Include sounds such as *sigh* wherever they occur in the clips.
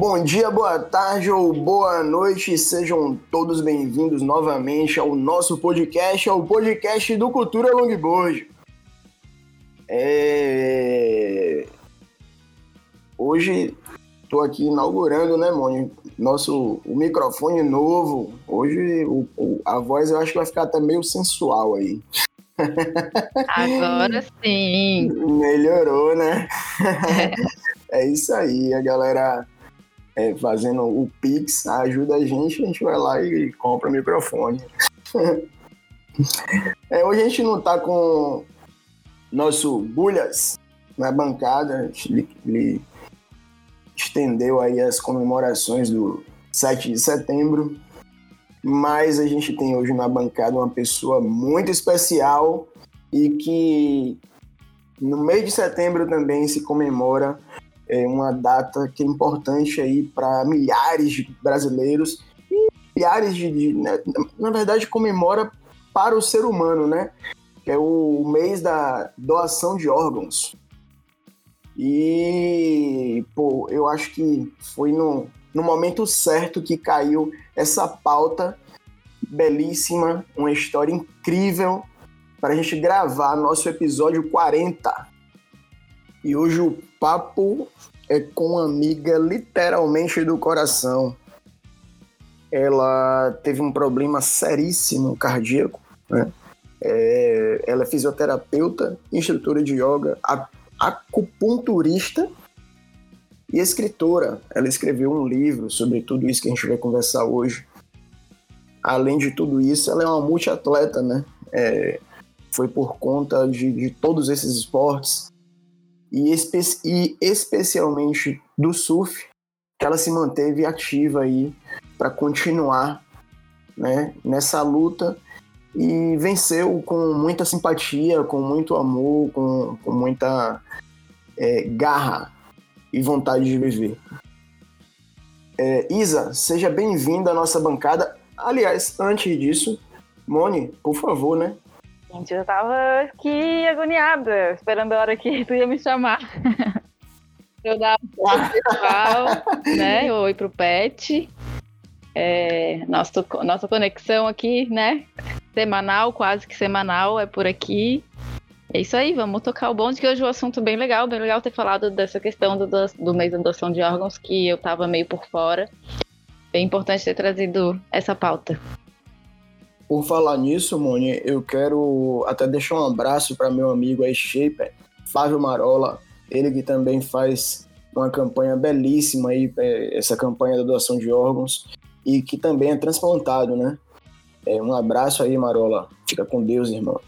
Bom dia, boa tarde ou boa noite, sejam todos bem-vindos novamente ao nosso podcast, ao podcast do Cultura Longboard. É... Hoje estou aqui inaugurando, né, Mônica? Nosso o microfone novo. Hoje o, o, a voz eu acho que vai ficar até meio sensual aí. Agora sim. Melhorou, né? É. *laughs* é isso aí, a galera é, fazendo o Pix ajuda a gente, a gente vai lá e compra o microfone. *laughs* É, hoje a gente não tá com nosso Bulhas na bancada, ele, ele estendeu aí as comemorações do 7 de setembro, mas a gente tem hoje na bancada uma pessoa muito especial e que no mês de setembro também se comemora é, uma data que é importante aí para milhares de brasileiros e milhares de, de né, na verdade comemora para o ser humano, né? Que é o mês da doação de órgãos. E, pô, eu acho que foi no, no momento certo que caiu essa pauta belíssima, uma história incrível para a gente gravar nosso episódio 40. E hoje o papo é com uma amiga literalmente do coração. Ela teve um problema seríssimo cardíaco, né? É, ela é fisioterapeuta, instrutora de yoga, acupunturista e escritora. Ela escreveu um livro sobre tudo isso que a gente vai conversar hoje. Além de tudo isso, ela é uma multiatleta, né? É, foi por conta de, de todos esses esportes e, espe e especialmente do surf que ela se manteve ativa aí para continuar né, nessa luta e venceu com muita simpatia, com muito amor, com, com muita é, garra e vontade de viver. É, Isa, seja bem-vinda à nossa bancada. Aliás, antes disso, Moni, por favor, né? Gente, eu tava aqui agoniada, esperando a hora que tu ia me chamar. *laughs* eu dar um oi né? Oi pro Pet. É, nosso, nossa conexão aqui, né? Semanal, quase que semanal, é por aqui. É isso aí, vamos tocar o bonde, que hoje é um assunto bem legal, bem legal ter falado dessa questão do, do mês da adoção de órgãos, que eu tava meio por fora. Bem importante ter trazido essa pauta. Por falar nisso, Moni, eu quero até deixar um abraço para meu amigo aí, Shaper, Flávio Marola, ele que também faz uma campanha belíssima aí, é, essa campanha da doação de órgãos, e que também é transplantado, né? É, um abraço aí, Marola. Fica com Deus, irmão.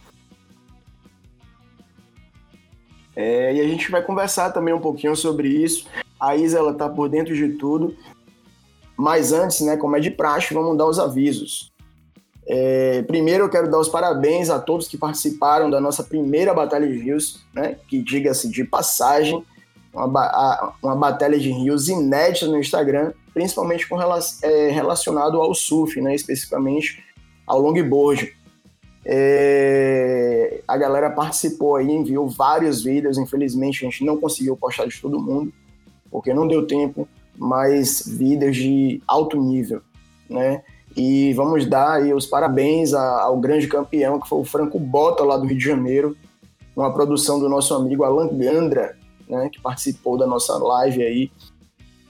É, e a gente vai conversar também um pouquinho sobre isso. A Isa, ela tá por dentro de tudo. Mas antes, né, como é de praxe, vamos dar os avisos. É, primeiro eu quero dar os parabéns a todos que participaram da nossa primeira Batalha de Rios, né? Que diga-se de passagem, uma, uma batalha de rios inédita no Instagram, principalmente com é, relacionado ao surf, né? Especificamente ao longboard. É, a galera participou aí, enviou vários vídeos. Infelizmente a gente não conseguiu postar de todo mundo, porque não deu tempo, mas vídeos de alto nível, né? E vamos dar aí os parabéns ao grande campeão, que foi o Franco Bota, lá do Rio de Janeiro, uma produção do nosso amigo Alan Gandra, né, que participou da nossa live aí.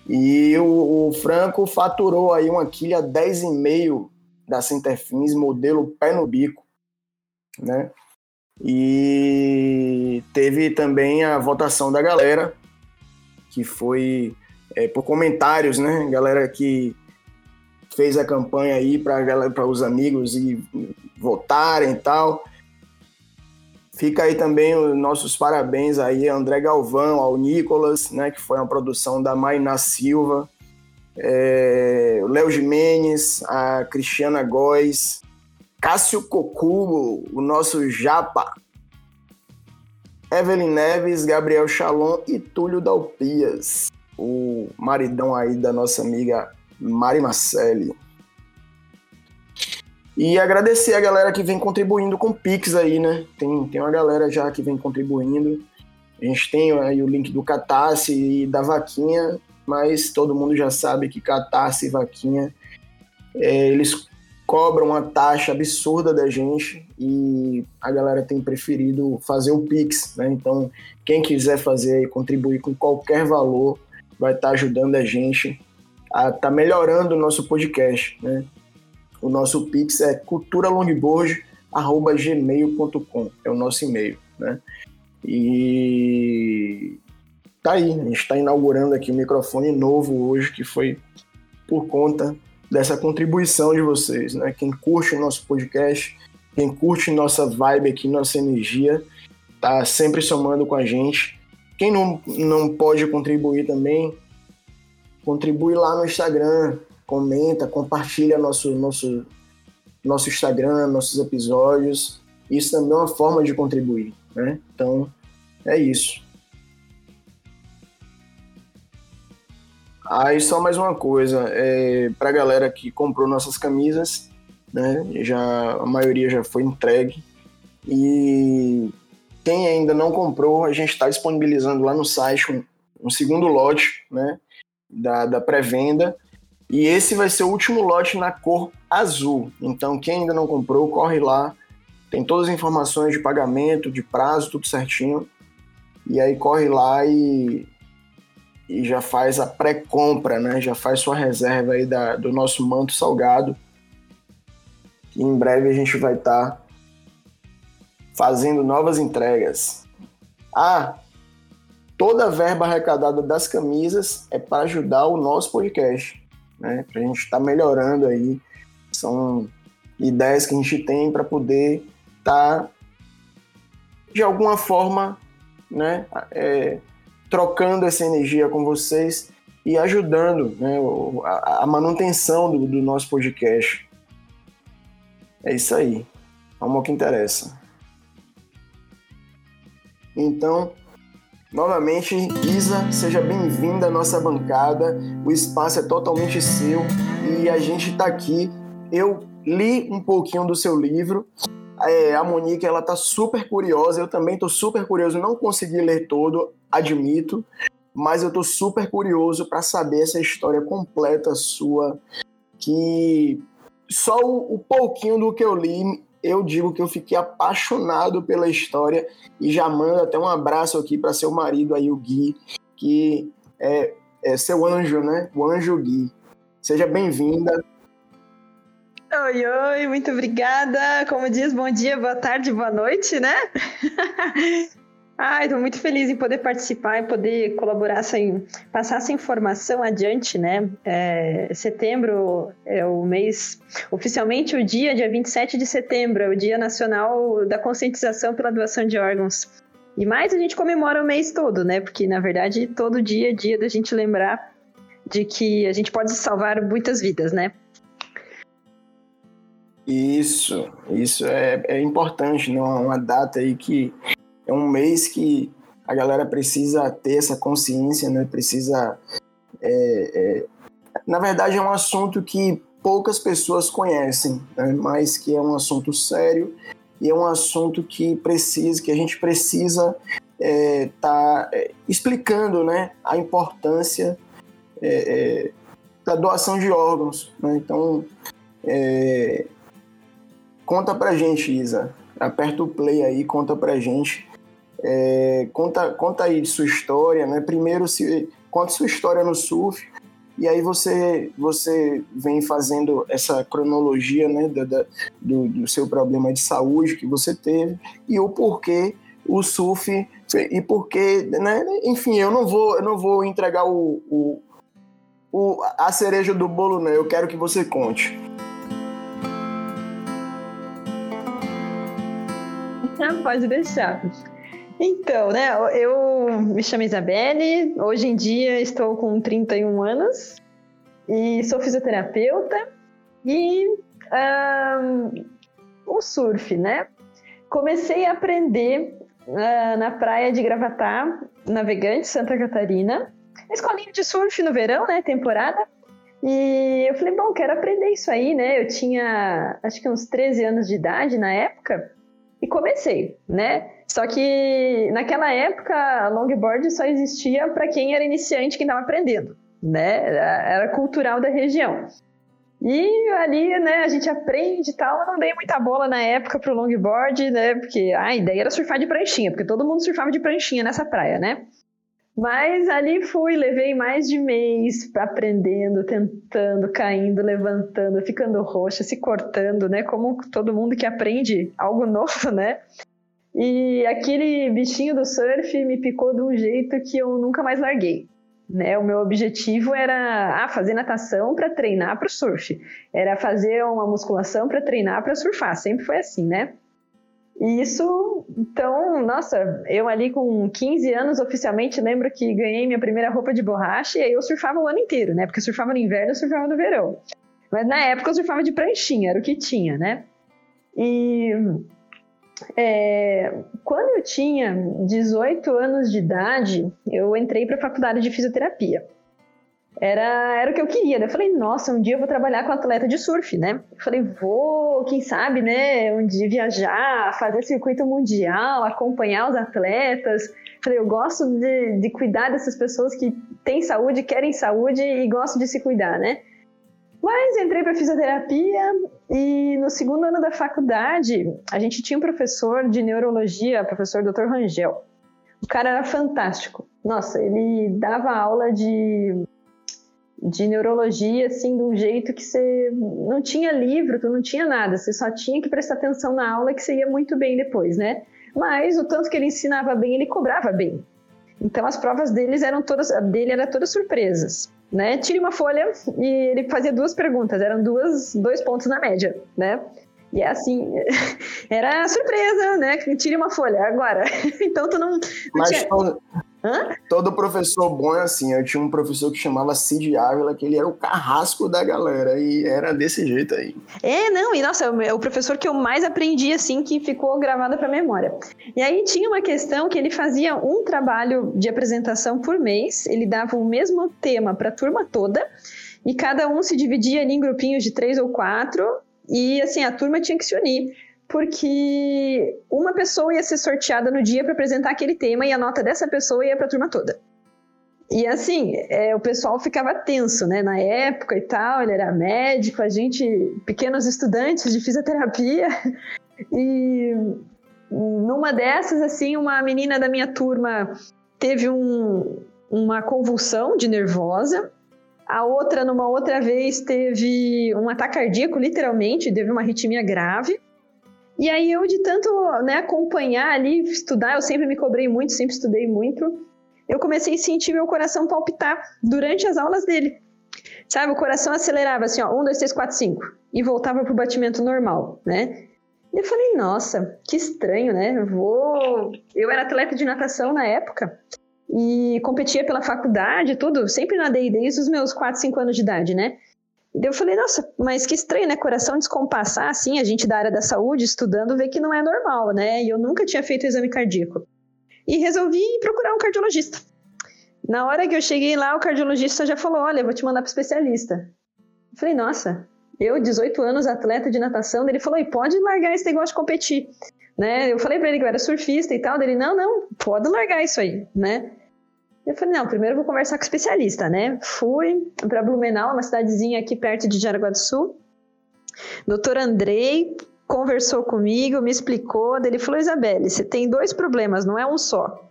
E o, o Franco faturou aí uma quilha 10,5 da Centerfins, modelo pé no bico, né? E teve também a votação da galera, que foi é, por comentários, né? Galera que fez a campanha aí para os amigos e votarem e tal. Fica aí também os nossos parabéns aí a André Galvão, ao Nicolas, né, que foi uma produção da Maina Silva, é, Léo Jimenez, a Cristiana Góes, Cássio Cocubo, o nosso Japa, Evelyn Neves, Gabriel Chalon e Túlio Dalpias, o maridão aí da nossa amiga Mari Marcelli. E agradecer a galera que vem contribuindo com Pix aí, né? Tem, tem uma galera já que vem contribuindo. A gente tem aí o link do Catarse e da Vaquinha. mas todo mundo já sabe que Catarse e Vaquinha, é, eles cobram uma taxa absurda da gente e a galera tem preferido fazer o Pix, né? Então, quem quiser fazer e contribuir com qualquer valor vai estar tá ajudando a gente a tá melhorando o nosso podcast, né? O nosso Pix é culturalongboard.gmail.com, é o nosso e-mail, né? E tá aí, a gente está inaugurando aqui um microfone novo hoje, que foi por conta dessa contribuição de vocês, né? Quem curte o nosso podcast, quem curte nossa vibe aqui, nossa energia, tá sempre somando com a gente. Quem não, não pode contribuir também, contribui lá no Instagram, comenta, compartilha nosso, nosso, nosso Instagram, nossos episódios. Isso também é uma forma de contribuir, né? Então, é isso. Aí só mais uma coisa, é, para a galera que comprou nossas camisas, né? Já a maioria já foi entregue e quem ainda não comprou, a gente está disponibilizando lá no site um, um segundo lote, né? Da, da pré-venda e esse vai ser o último lote na cor azul. Então quem ainda não comprou, corre lá, tem todas as informações de pagamento, de prazo, tudo certinho. E aí corre lá e e já faz a pré-compra, né? Já faz sua reserva aí da, do nosso manto salgado. E em breve a gente vai estar tá fazendo novas entregas. Ah, toda a verba arrecadada das camisas é para ajudar o nosso podcast, né? Para a gente estar tá melhorando aí. São ideias que a gente tem para poder estar tá, de alguma forma, né? É, trocando essa energia com vocês e ajudando né, a, a manutenção do, do, nosso podcast. É isso aí. Vamos ao que interessa. Então, novamente, Isa, seja bem-vinda à nossa bancada. O espaço é totalmente seu e a gente está aqui. Eu li um pouquinho do seu livro. É, a Monique, ela tá super curiosa. Eu também tô super curioso. Não consegui ler todo admito, mas eu estou super curioso para saber essa história completa sua, que só o, o, pouquinho do que eu li, eu digo que eu fiquei apaixonado pela história e já mando até um abraço aqui para seu marido aí, o Gui, que é, é seu anjo, né? O anjo Gui. Seja bem-vinda. Oi, oi, muito obrigada. Como diz, bom dia, boa tarde, boa noite, né? *laughs* Ah, estou muito feliz em poder participar e poder colaborar, passar essa informação adiante, né? É, setembro é o mês, oficialmente o dia, dia 27 de setembro, é o Dia Nacional da Conscientização pela Doação de Órgãos. E mais a gente comemora o mês todo, né? Porque, na verdade, todo dia é dia da gente lembrar de que a gente pode salvar muitas vidas, né? Isso, isso é, é importante, né? Uma data aí que é um mês que a galera precisa ter essa consciência, né? Precisa. É, é... Na verdade, é um assunto que poucas pessoas conhecem, né? mas que é um assunto sério e é um assunto que precisa, que a gente precisa estar é, tá, é, explicando, né? A importância é, é, da doação de órgãos. Né? Então, conta pra gente, Isa. Aperta o play aí, conta pra gente é, conta, conta aí de sua história, né? Primeiro, se, conta sua história no surf, e aí você, você vem fazendo essa cronologia né, da, da do, do, seu problema de saúde que você teve e o porquê o surf e porquê, né? Enfim, eu não vou, eu não vou entregar o, o, o, a cereja do bolo, né? Eu quero que você conte. *laughs* Pode deixar. Então, né, eu me chamo Isabelle, hoje em dia estou com 31 anos e sou fisioterapeuta e um, o surf, né? Comecei a aprender uh, na praia de Gravatá, Navegante, Santa Catarina, escolinha de surf no verão, né, temporada. E eu falei, bom, quero aprender isso aí, né? Eu tinha acho que uns 13 anos de idade na época e comecei, né? Só que naquela época, a longboard só existia para quem era iniciante, quem estava aprendendo, né? Era cultural da região. E ali, né, a gente aprende e tal. Eu não dei muita bola na época pro longboard, né? Porque a ideia era surfar de pranchinha, porque todo mundo surfava de pranchinha nessa praia, né? Mas ali fui, levei mais de mês aprendendo, tentando, caindo, levantando, ficando roxa, se cortando, né? Como todo mundo que aprende algo *laughs* novo, né? E aquele bichinho do surf me picou de um jeito que eu nunca mais larguei. Né? O meu objetivo era ah, fazer natação para treinar para o surf, era fazer uma musculação para treinar para surfar, sempre foi assim, né? E isso, então, nossa, eu ali com 15 anos oficialmente lembro que ganhei minha primeira roupa de borracha e aí eu surfava o ano inteiro, né? Porque eu surfava no inverno, eu surfava no verão. Mas na época eu surfava de pranchinha, era o que tinha, né? E é, quando eu tinha 18 anos de idade, eu entrei para a faculdade de fisioterapia. Era, era o que eu queria. Né? Eu falei, nossa, um dia eu vou trabalhar com atleta de surf, né? Eu falei, vou, quem sabe, né? Um dia viajar, fazer circuito mundial, acompanhar os atletas. Eu falei, eu gosto de, de cuidar dessas pessoas que têm saúde, querem saúde e gostam de se cuidar, né? Mas entrei para fisioterapia e no segundo ano da faculdade a gente tinha um professor de neurologia, professor Dr. Rangel. O cara era fantástico. Nossa, ele dava aula de, de neurologia assim de um jeito que você não tinha livro, tu não tinha nada, você só tinha que prestar atenção na aula que você ia muito bem depois, né? Mas o tanto que ele ensinava bem, ele cobrava bem. Então as provas deles eram todas dele eram todas surpresas né? Tire uma folha e ele fazia duas perguntas, eram duas, dois pontos na média, né? E é assim, *laughs* era surpresa, né? Tire uma folha agora. *laughs* então tu não. não Mas tinha... todo, Hã? todo professor bom é assim. Eu tinha um professor que chamava Cid Ávila, que ele era o carrasco da galera, e era desse jeito aí. É, não, e nossa, é o professor que eu mais aprendi, assim, que ficou gravado pra memória. E aí tinha uma questão que ele fazia um trabalho de apresentação por mês, ele dava o mesmo tema para a turma toda, e cada um se dividia ali em grupinhos de três ou quatro, e assim, a turma tinha que se unir, porque uma pessoa ia ser sorteada no dia para apresentar aquele tema e a nota dessa pessoa ia para a turma toda. E assim, é, o pessoal ficava tenso, né? Na época e tal, ele era médico, a gente, pequenos estudantes de fisioterapia. *laughs* E numa dessas, assim, uma menina da minha turma teve um, uma convulsão de nervosa a outra, numa outra vez, teve um ataque cardíaco, literalmente, teve uma arritmia grave. E aí eu, de tanto né, acompanhar ali, estudar, eu sempre me cobrei muito, sempre estudei muito, eu comecei a sentir meu coração palpitar durante as aulas dele. Sabe, o coração acelerava assim, ó, 1, 2, 3, 4, 5, e voltava pro batimento normal, né? E eu falei, nossa, que estranho, né? Eu vou. Eu era atleta de natação na época e competia pela faculdade, tudo, sempre nadei desde os meus 4, 5 anos de idade, né? E eu falei, nossa, mas que estranho, né? Coração descompassar, assim, a gente da área da saúde, estudando, vê que não é normal, né? E eu nunca tinha feito exame cardíaco. E resolvi procurar um cardiologista. Na hora que eu cheguei lá, o cardiologista já falou: Olha, vou te mandar para especialista. Eu falei, nossa, eu, 18 anos, atleta de natação, ele falou: e pode largar esse negócio de competir. Né? Eu falei para ele que eu era surfista e tal, dele: não, não, pode largar isso aí, né? Eu falei, não, primeiro vou conversar com o especialista, né? Fui para Blumenau, uma cidadezinha aqui perto de Jaraguá do Sul. Doutor Andrei conversou comigo, me explicou, ele falou, Isabelle, você tem dois problemas, não é um só.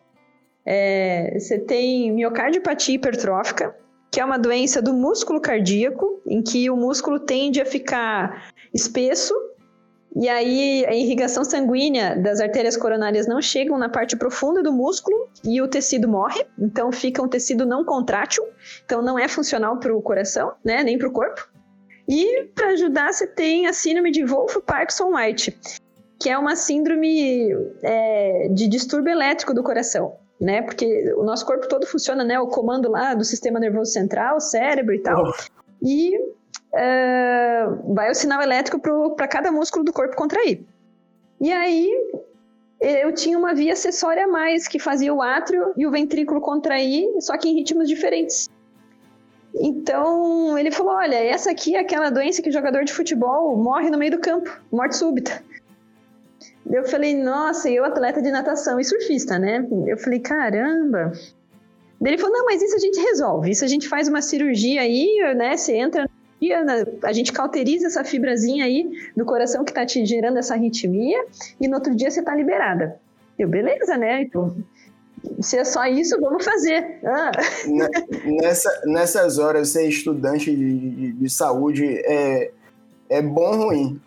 É, você tem miocardiopatia hipertrófica, que é uma doença do músculo cardíaco, em que o músculo tende a ficar espesso e aí a irrigação sanguínea das artérias coronárias não chegam na parte profunda do músculo e o tecido morre, então fica um tecido não contrátil, então não é funcional para o coração, né, nem para o corpo. E para ajudar você tem a síndrome de Wolff-Parkinson-White, que é uma síndrome é, de distúrbio elétrico do coração, né? Porque o nosso corpo todo funciona, né? O comando lá do sistema nervoso central, cérebro e tal. Oh. E uh, vai o sinal elétrico para cada músculo do corpo contrair. E aí eu tinha uma via acessória a mais que fazia o átrio e o ventrículo contrair, só que em ritmos diferentes. Então ele falou: olha, essa aqui é aquela doença que o jogador de futebol morre no meio do campo, morte súbita. Eu falei, nossa, eu atleta de natação e surfista, né? Eu falei, caramba, Ele falou, não, mas isso a gente resolve, isso a gente faz uma cirurgia aí, né, você entra a gente cauteriza essa fibrazinha aí do coração que tá te gerando essa arritmia e no outro dia você tá liberada. Eu, beleza, né? Então, se é só isso, vamos fazer. Ah. Nessa, nessas horas, ser estudante de, de, de saúde é, é bom ou ruim?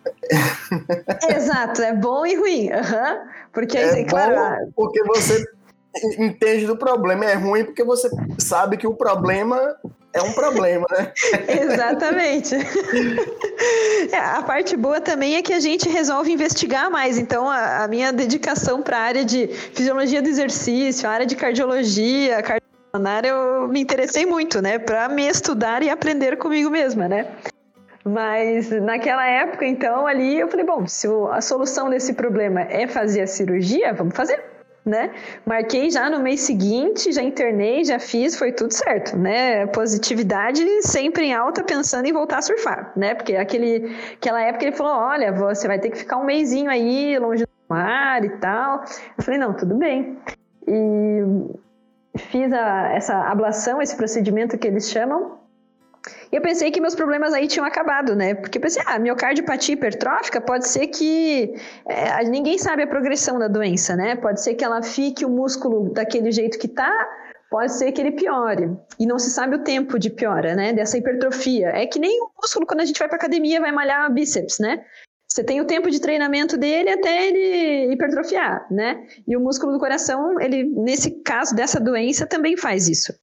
Exato, é bom e ruim. Uhum. Porque, é claro. Porque você entende do problema, é ruim porque você sabe que o problema é um problema, né? *laughs* Exatamente. É, a parte boa também é que a gente resolve investigar mais. Então, a, a minha dedicação para a área de fisiologia do exercício, a área de cardiologia, cardiologia, eu me interessei muito, né? Para me estudar e aprender comigo mesma, né? Mas naquela época, então, ali eu falei, bom, se a solução desse problema é fazer a cirurgia, vamos fazer né? Marquei já no mês seguinte, já internei, já fiz, foi tudo certo, né? Positividade sempre em alta, pensando em voltar a surfar, né? Porque aquele, aquela época ele falou: olha, você vai ter que ficar um mêsinho aí longe do mar e tal. Eu falei: não, tudo bem. E fiz a, essa ablação, esse procedimento que eles chamam, e eu pensei que meus problemas aí tinham acabado, né? Porque eu pensei, ah, miocardiopatia hipertrófica pode ser que. É, ninguém sabe a progressão da doença, né? Pode ser que ela fique o músculo daquele jeito que tá, pode ser que ele piore. E não se sabe o tempo de piora, né? Dessa hipertrofia. É que nem o músculo, quando a gente vai para academia, vai malhar bíceps, né? Você tem o tempo de treinamento dele até ele hipertrofiar, né? E o músculo do coração, ele, nesse caso dessa doença, também faz isso.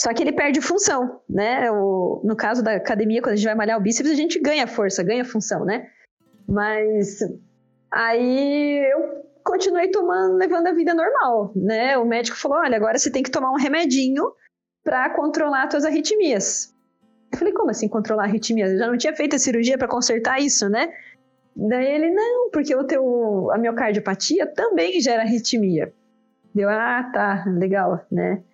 Só que ele perde função, né? O, no caso da academia, quando a gente vai malhar o bíceps, a gente ganha força, ganha função, né? Mas aí eu continuei tomando, levando a vida normal, né? O médico falou: olha, agora você tem que tomar um remedinho para controlar suas arritmias. Eu falei: como assim controlar arritmias? Eu já não tinha feito a cirurgia para consertar isso, né? Daí ele: não, porque o teu, a miocardiopatia também gera arritmia. Deu: ah, tá, legal, né?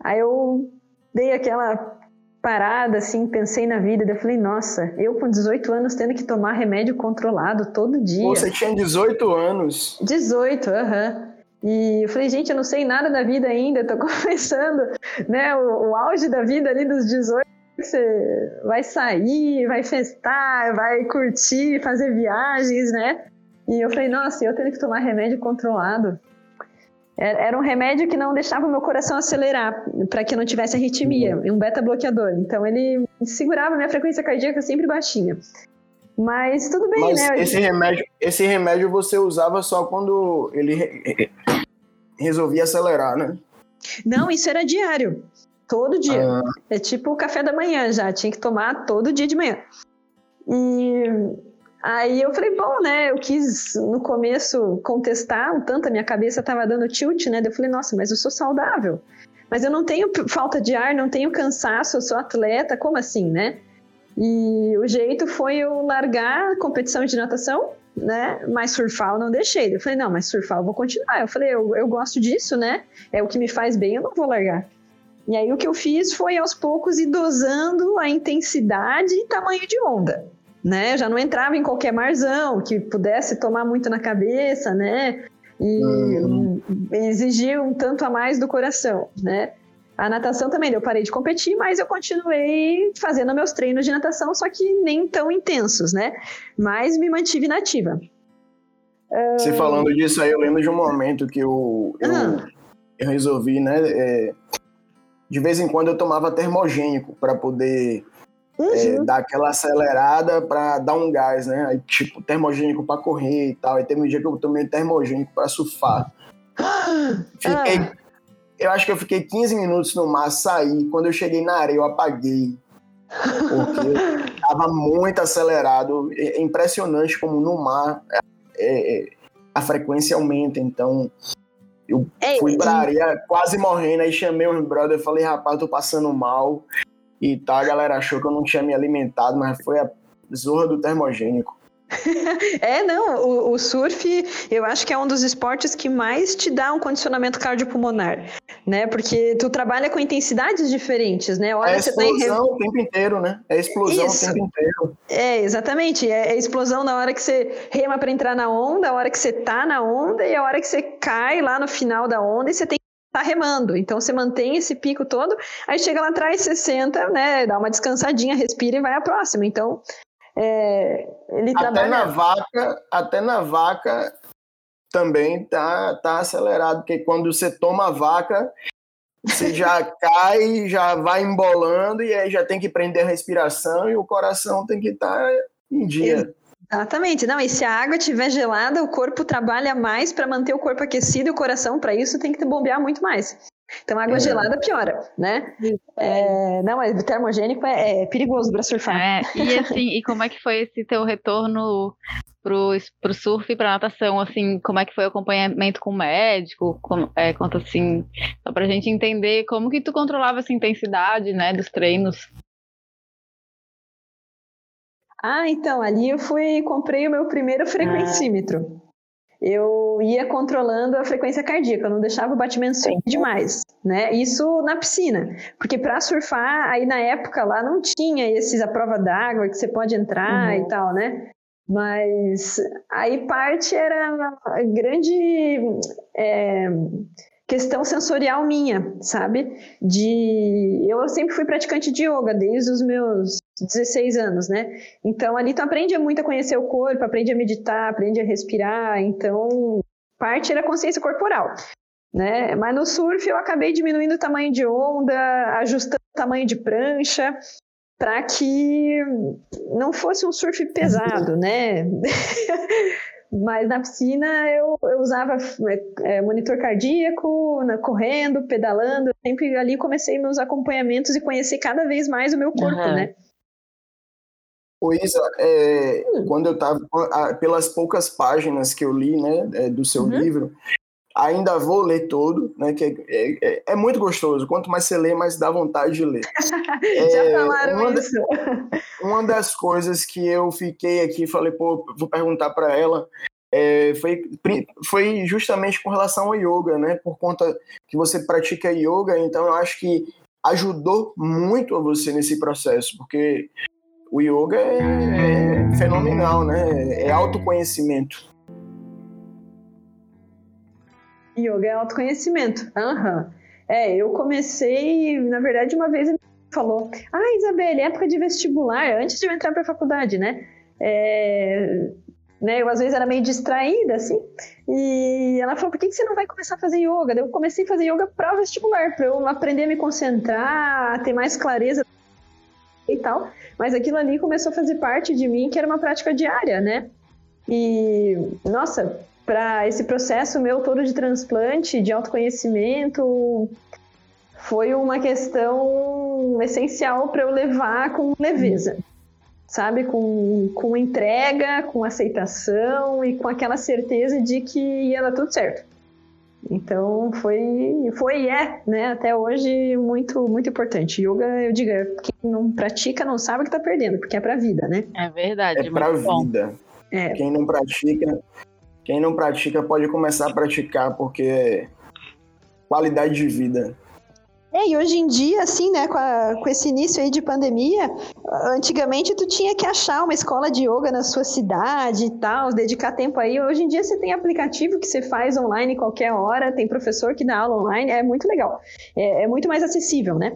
Aí eu dei aquela parada, assim, pensei na vida, eu falei, nossa, eu com 18 anos tendo que tomar remédio controlado todo dia. Você tinha 18 anos? 18, aham. Uhum. E eu falei, gente, eu não sei nada da vida ainda, tô *laughs* começando, né, o, o auge da vida ali dos 18, você vai sair, vai festar, vai curtir, fazer viagens, né? E eu falei, nossa, eu tendo que tomar remédio controlado. É, era um remédio que não deixava o meu coração acelerar, para que eu não tivesse arritmia, uhum. um beta-bloqueador. Então ele segurava a minha frequência cardíaca sempre baixinha. Mas tudo bem, Mas né? Esse remédio, esse remédio você usava só quando ele resolvia acelerar, né? Não, isso era diário. Todo dia. Ah. É tipo o café da manhã já, tinha que tomar todo dia de manhã. E Aí eu falei, bom, né? Eu quis no começo contestar, um tanto a minha cabeça estava dando tilt, né? Eu falei, nossa, mas eu sou saudável. Mas eu não tenho falta de ar, não tenho cansaço, eu sou atleta, como assim, né? E o jeito foi eu largar a competição de natação, né? Mas surfar eu não deixei. Eu falei, não, mas surfar eu vou continuar. Eu falei, eu, eu gosto disso, né? É o que me faz bem, eu não vou largar. E aí o que eu fiz foi aos poucos ir dosando a intensidade e tamanho de onda né? Já não entrava em qualquer marzão que pudesse tomar muito na cabeça, né? E uhum. exigia um tanto a mais do coração, né? A natação também, eu parei de competir, mas eu continuei fazendo meus treinos de natação, só que nem tão intensos, né? Mas me mantive nativa. Você falando disso aí, eu lembro de um momento que eu, eu, ah. eu resolvi, né? É, de vez em quando eu tomava termogênico para poder uhum. É, dar aquela acelerada para dar um gás, né? Aí, tipo, termogênico para correr e tal. Aí teve um dia que eu tomei termogênico para surfar. *gasps* Fiquei. Ah. Eu acho que eu fiquei 15 minutos no mar, saí. Quando eu cheguei na areia, eu apaguei. Porque eu *laughs* tava muito acelerado. É impressionante como no mar é, é, a frequência aumenta. Então, eu Ei, fui pra areia quase morrendo. Aí chamei os brothers e falei, rapaz, tô passando mal e tal. A galera achou que eu não tinha me alimentado, mas foi a zorra do termogênico. *laughs* é, não, o, o, surf eu acho que é um dos esportes que mais te dá um condicionamento cardiopulmonar, né? Porque tu trabalha com intensidades diferentes, né? Olha, é explosão tá em... o tempo inteiro, né? É explosão Isso. o tempo inteiro. É, exatamente. É, é explosão na hora que você rema para entrar na onda, a hora que você tá na onda e a hora que você cai lá no final da onda e você tem tá remando. Então você mantém esse pico todo, aí chega lá atrás, você senta, né, dá uma descansadinha, respira e vai a próxima. Então, é, ele até trabalha... na vaca, até na vaca também tá, tá acelerado, porque quando você toma a vaca, você já *laughs* cai, já vai embolando e aí já tem que prender a respiração e o coração tem que estar tá em dia. Exatamente. Não, e se a água estiver gelada, o corpo trabalha mais para manter o corpo aquecido e o coração, para isso, tem que bombear muito mais. Então, água é. gelada piora, né? É, não, mas termogênico é, é perigoso para surfar. É, e assim, e como é que foi esse teu retorno pro, pro surf e pra natação? Assim, como é que foi o acompanhamento com o médico? Como, é, conta assim, só pra gente entender como que tu controlava essa intensidade, né, dos treinos. Ah, então, ali eu fui comprei o meu primeiro frequencímetro. Ah. Eu ia controlando a frequência cardíaca, eu não deixava o batimento subir demais, né? Isso na piscina, porque para surfar, aí na época lá não tinha esses a prova d'água que você pode entrar uhum. e tal, né? Mas aí parte era grande é, questão sensorial minha, sabe? De eu sempre fui praticante de yoga desde os meus 16 anos, né? Então ali tu aprende muito a conhecer o corpo, aprende a meditar, aprende a respirar, então parte era consciência corporal. Né? Mas no surf eu acabei diminuindo o tamanho de onda, ajustando o tamanho de prancha, para que não fosse um surf pesado, né? *laughs* Mas na piscina eu, eu usava é, monitor cardíaco, na, correndo, pedalando. Sempre ali comecei meus acompanhamentos e conheci cada vez mais o meu corpo, uhum. né? Isa, é, hum. quando eu estava, pelas poucas páginas que eu li né, é, do seu uhum. livro, ainda vou ler todo, né? Que é, é, é, muito gostoso. Quanto mais você lê, mais dá vontade de ler. *laughs* Já é, falaram uma isso. *laughs* uma das coisas que eu fiquei aqui, falei, pô, vou perguntar para ela. É, foi, foi justamente com relação ao yoga, né? Por conta que você pratica yoga, então eu acho que ajudou muito a você nesse processo, porque o yoga é, é fenomenal, né? É autoconhecimento. Yoga é autoconhecimento. Uhum. É, eu comecei, na verdade, uma vez ele falou: Ah, Isabelle, época de vestibular, antes de eu entrar para a faculdade, né? É, né? Eu às vezes era meio distraída, assim. E ela falou: por que, que você não vai começar a fazer yoga? Eu comecei a fazer yoga para vestibular, para eu aprender a me concentrar, ter mais clareza e tal. Mas aquilo ali começou a fazer parte de mim, que era uma prática diária, né? E, nossa, para esse processo meu todo de transplante, de autoconhecimento, foi uma questão essencial para eu levar com leveza, sabe? Com, com entrega, com aceitação e com aquela certeza de que ia dar tudo certo. Então foi, foi e é, né, até hoje muito, muito importante. Yoga, eu digo, é quem não pratica não sabe que tá perdendo, porque é pra vida, né? É verdade. É pra vida. É. Quem não pratica, quem não pratica pode começar a praticar, porque é qualidade de vida. É, e hoje em dia, assim, né, com, a, com, esse início aí de pandemia, antigamente tu tinha que achar uma escola de yoga na sua cidade e tal, dedicar tempo aí. Hoje em dia você tem aplicativo que você faz online qualquer hora, tem professor que dá aula online, é muito legal. É, é muito mais acessível, né?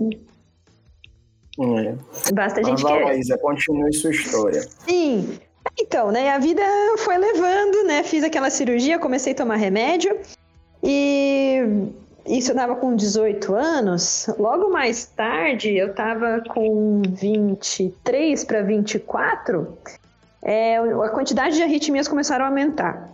É. Basta a gente Mas, querer. Isa, continue sua história. Sim. Então, né, a vida foi levando, né, fiz aquela cirurgia, comecei a tomar remédio e isso eu tava com 18 anos. Logo mais tarde, eu tava com 23 para 24, é, a quantidade de arritmias começaram a aumentar.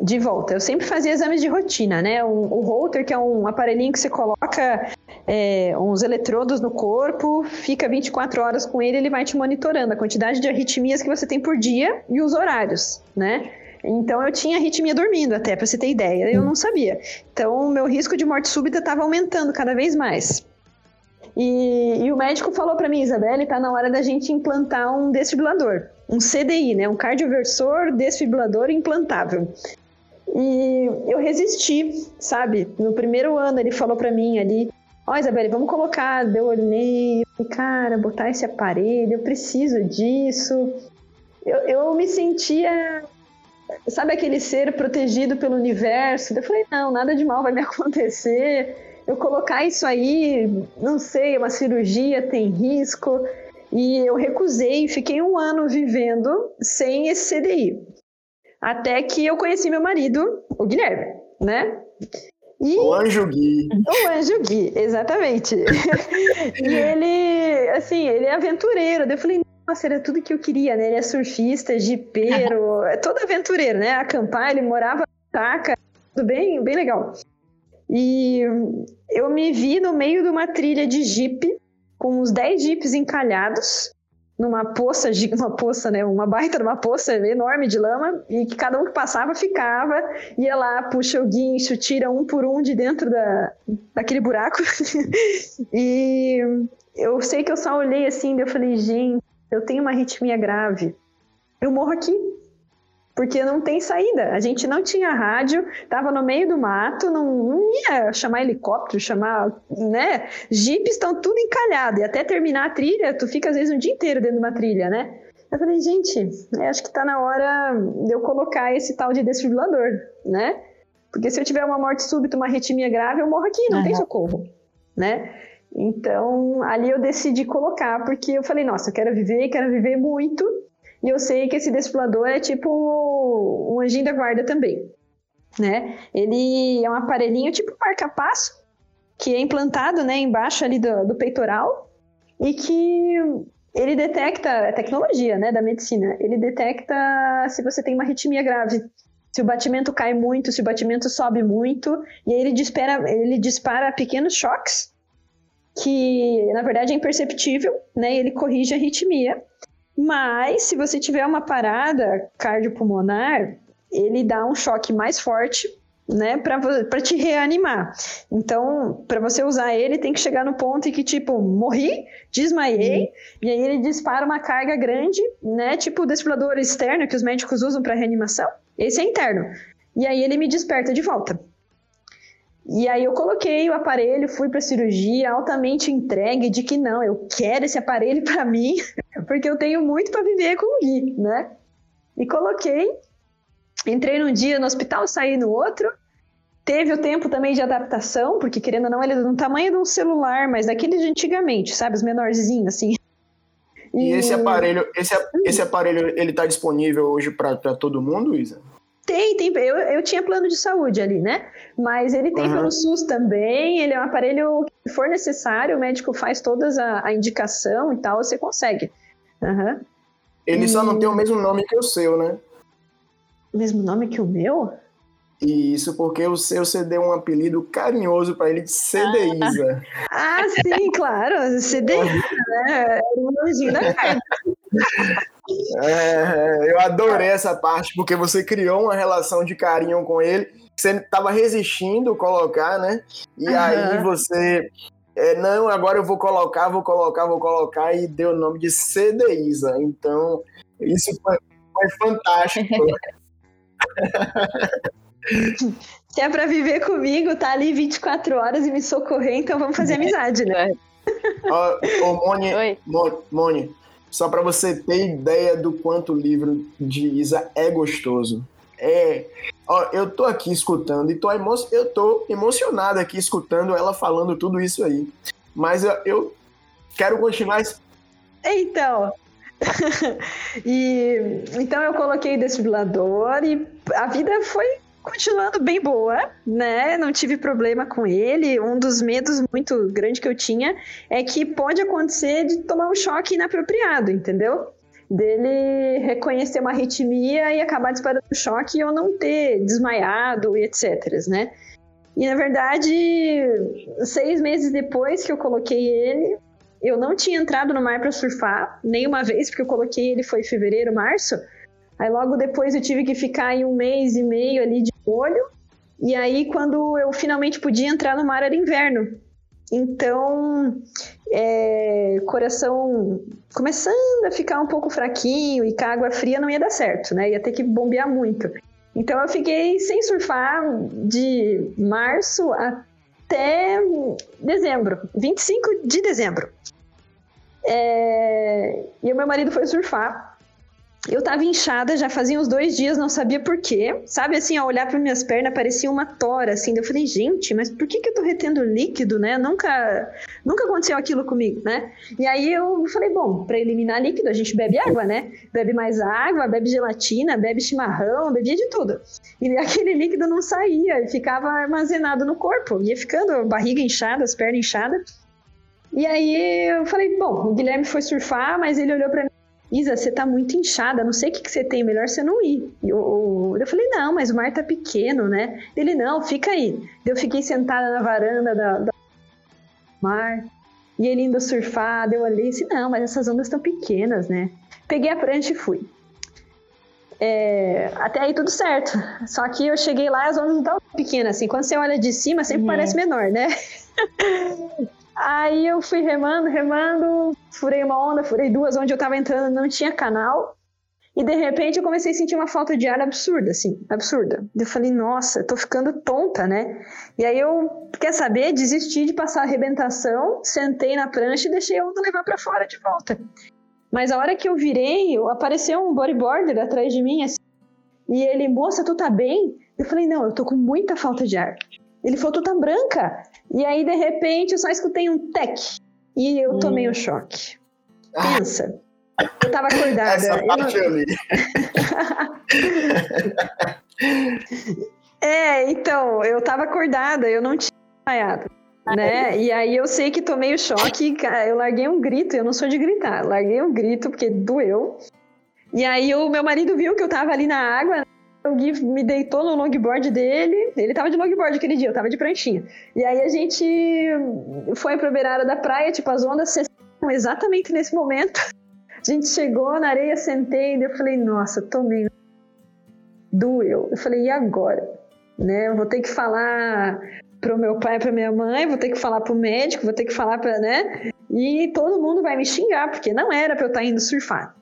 De volta, eu sempre fazia exames de rotina, né? O, o Holter, que é um aparelhinho que você coloca é, uns eletrodos no corpo, fica 24 horas com ele, ele vai te monitorando a quantidade de arritmias que você tem por dia e os horários, né? Então eu tinha arritmia dormindo até, para você ter ideia. Eu não sabia. Então o meu risco de morte súbita estava aumentando cada vez mais. E, e o médico falou para mim, Isabelle, tá na hora da gente implantar um desfibrilador, um CDI, né, um cardioversor desfibrilador implantável. E eu resisti, sabe? No primeiro ano ele falou para mim ali, ó, oh, Isabelle, vamos colocar. Eu olhei, cara, botar esse aparelho, eu preciso disso. Eu, eu me sentia sabe aquele ser protegido pelo universo? Eu falei, não, nada de mal vai me *laughs* acontecer. Eu colocar isso aí, não sei, uma cirurgia, tem risco. E eu recusei, fiquei um ano vivendo sem esse CDI. Até que eu conheci meu marido, o Guilherme, né? E... O Anjo Gui. O Anjo Gui, exatamente. *laughs* e ele, assim, ele é aventureiro. Eu falei, nossa, era tudo que eu queria, né? Ele é surfista, jipeiro, *laughs* é todo aventureiro, né? Acampar, ele morava na taca, tudo bem, bem legal. E eu me vi no meio de uma trilha de jipe, com uns 10 jipes encalhados, numa poça, *laughs* uma poça, né? Uma baita numa poça enorme de lama, e que cada um que passava ficava, ia lá, puxa o guincho, tira um por um de dentro da, daquele buraco. *laughs* e eu sei que eu só olhei assim, e eu falei, gente, eu tenho uma arritmia grave. Eu morro aqui porque não tem saída. A gente não tinha rádio, estava no meio do mato, não, não, ia chamar helicóptero, chamar, né? Jipes estão tudo encalhado e até terminar a trilha, tu fica às vezes um dia inteiro dentro de uma trilha, né? Eu falei, gente, acho que está na hora de eu colocar esse tal de desfibrilador, né? Porque se eu tiver uma morte súbita, uma arritmia grave, eu morro aqui, não uhum. tem socorro, né? Então, ali eu decidi colocar, porque eu falei, nossa, eu quero viver, quero viver muito, e eu sei que esse desfibrilador é tipo um anjinho da guarda também, né? Ele é um aparelhinho tipo marca-passo, que é implantado, né, embaixo ali do, do peitoral, e que ele detecta, é tecnologia, né, da medicina, ele detecta se você tem uma arritmia grave, se o batimento cai muito, se o batimento sobe muito, e aí ele dispara, ele dispara pequenos choques, que na verdade é imperceptível, né, ele corrige a arritmia, mas, se você tiver uma parada cardiopulmonar, ele dá um choque mais forte, né, para te reanimar. Então, para você usar ele, tem que chegar no ponto em que, tipo, morri, desmaiei, uhum. e aí ele dispara uma carga grande, né, tipo o desfibrilador externo que os médicos usam para reanimação. Esse é interno. E aí ele me desperta de volta. E aí eu coloquei o aparelho, fui para cirurgia, altamente entregue de que não, eu quero esse aparelho para mim, *laughs* porque eu tenho muito para viver com o Gui, né? E coloquei, entrei num dia no hospital, saí no outro. Teve o tempo também de adaptação, porque querendo ou não, ele é do tamanho de um celular, mas daqueles de antigamente, sabe? Os menorzinhos, assim. E, e esse aparelho, esse, esse aparelho, ele tá disponível hoje para todo mundo, Isa? Tem, tem. Eu, eu tinha plano de saúde ali, né? Mas ele tem uhum. pelo SUS também. Ele é um aparelho que, se for necessário, o médico faz toda a, a indicação e tal, você consegue. Uhum. Ele e... só não tem o mesmo nome que o seu, né? O mesmo nome que o meu? Isso, porque o seu você deu um apelido carinhoso para ele de CDIza. Ah, *laughs* ah sim, claro, CDIza, né? Era o nomezinho da carta. *laughs* É, eu adorei essa parte, porque você criou uma relação de carinho com ele, você estava resistindo colocar, né? E uhum. aí você. É, não, agora eu vou colocar, vou colocar, vou colocar, e deu o nome de CDIza. Então, isso foi, foi fantástico. *laughs* *laughs* Se é pra viver comigo, tá ali 24 horas e me socorrer, então vamos fazer *laughs* amizade, né? Ô, ô Moni, Moni, só para você ter ideia do quanto o livro de Isa é gostoso. É, ó, eu tô aqui escutando e tô, emo eu tô emocionado aqui escutando ela falando tudo isso aí. Mas eu, eu quero continuar. Então, *laughs* e então eu coloquei desfibrilador e a vida foi continuando bem boa, né? Não tive problema com ele. Um dos medos muito grande que eu tinha é que pode acontecer de tomar um choque inapropriado, entendeu? Dele reconhecer uma arritmia e acabar disparando um choque e eu não ter desmaiado e etc, né? E na verdade, seis meses depois que eu coloquei ele, eu não tinha entrado no mar para surfar nenhuma vez, porque eu coloquei ele foi em fevereiro, março. Aí logo depois eu tive que ficar em um mês e meio ali de molho. E aí, quando eu finalmente podia entrar no mar, era inverno. Então, é, coração começando a ficar um pouco fraquinho e com a água fria não ia dar certo, né? Ia ter que bombear muito. Então, eu fiquei sem surfar de março até dezembro, 25 de dezembro. É, e o meu marido foi surfar eu tava inchada, já fazia uns dois dias, não sabia por quê. Sabe assim, ao olhar para minhas pernas, parecia uma tora, assim. Eu falei, gente, mas por que, que eu tô retendo líquido, né? Nunca, nunca aconteceu aquilo comigo, né? E aí eu falei, bom, para eliminar líquido, a gente bebe água, né? Bebe mais água, bebe gelatina, bebe chimarrão, bebia de tudo. E *laughs* aquele líquido não saía, ficava armazenado no corpo. Ia ficando barriga inchada, as pernas inchadas. E aí eu falei, bom, o Guilherme foi surfar, mas ele olhou para mim Isa, você tá muito inchada, não sei o que, que você tem, melhor você não ir. Eu, eu falei, não, mas o mar tá pequeno, né? Ele, não, fica aí. Eu fiquei sentada na varanda da, da mar, e ele indo surfar, eu olhei e disse, não, mas essas ondas estão pequenas, né? Peguei a prancha e fui. É, até aí tudo certo. Só que eu cheguei lá e as ondas não estavam pequenas, assim. Quando você olha de cima, sempre uhum. parece menor, né? *laughs* Aí eu fui remando, remando, furei uma onda, furei duas, onde eu tava entrando não tinha canal. E de repente eu comecei a sentir uma falta de ar absurda, assim, absurda. Eu falei, nossa, tô ficando tonta, né? E aí eu, quer saber, desisti de passar a arrebentação, sentei na prancha e deixei a onda levar para fora de volta. Mas a hora que eu virei, apareceu um bodyboarder atrás de mim, assim, e ele, moça, tu tá bem? Eu falei, não, eu tô com muita falta de ar. Ele falou, tu tá branca. E aí, de repente, eu só escutei um tec. E eu tomei um choque. Pensa. Eu tava acordada. Essa parte eu li. *laughs* é, então, eu tava acordada, eu não tinha desmaiado. Né? E aí eu sei que tomei o choque, eu larguei um grito, eu não sou de gritar, larguei um grito porque doeu. E aí o meu marido viu que eu tava ali na água, o Gui me deitou no longboard dele. Ele tava de longboard aquele dia, eu tava de pranchinha. E aí a gente foi pra beirada da praia, tipo, as ondas cessaram exatamente nesse momento. A gente chegou na areia, sentei, e eu falei, nossa, tomei. Doeu. Eu falei, e agora? Né? Eu vou ter que falar pro meu pai, pra minha mãe, vou ter que falar pro médico, vou ter que falar pra, né? E todo mundo vai me xingar, porque não era pra eu estar tá indo surfar,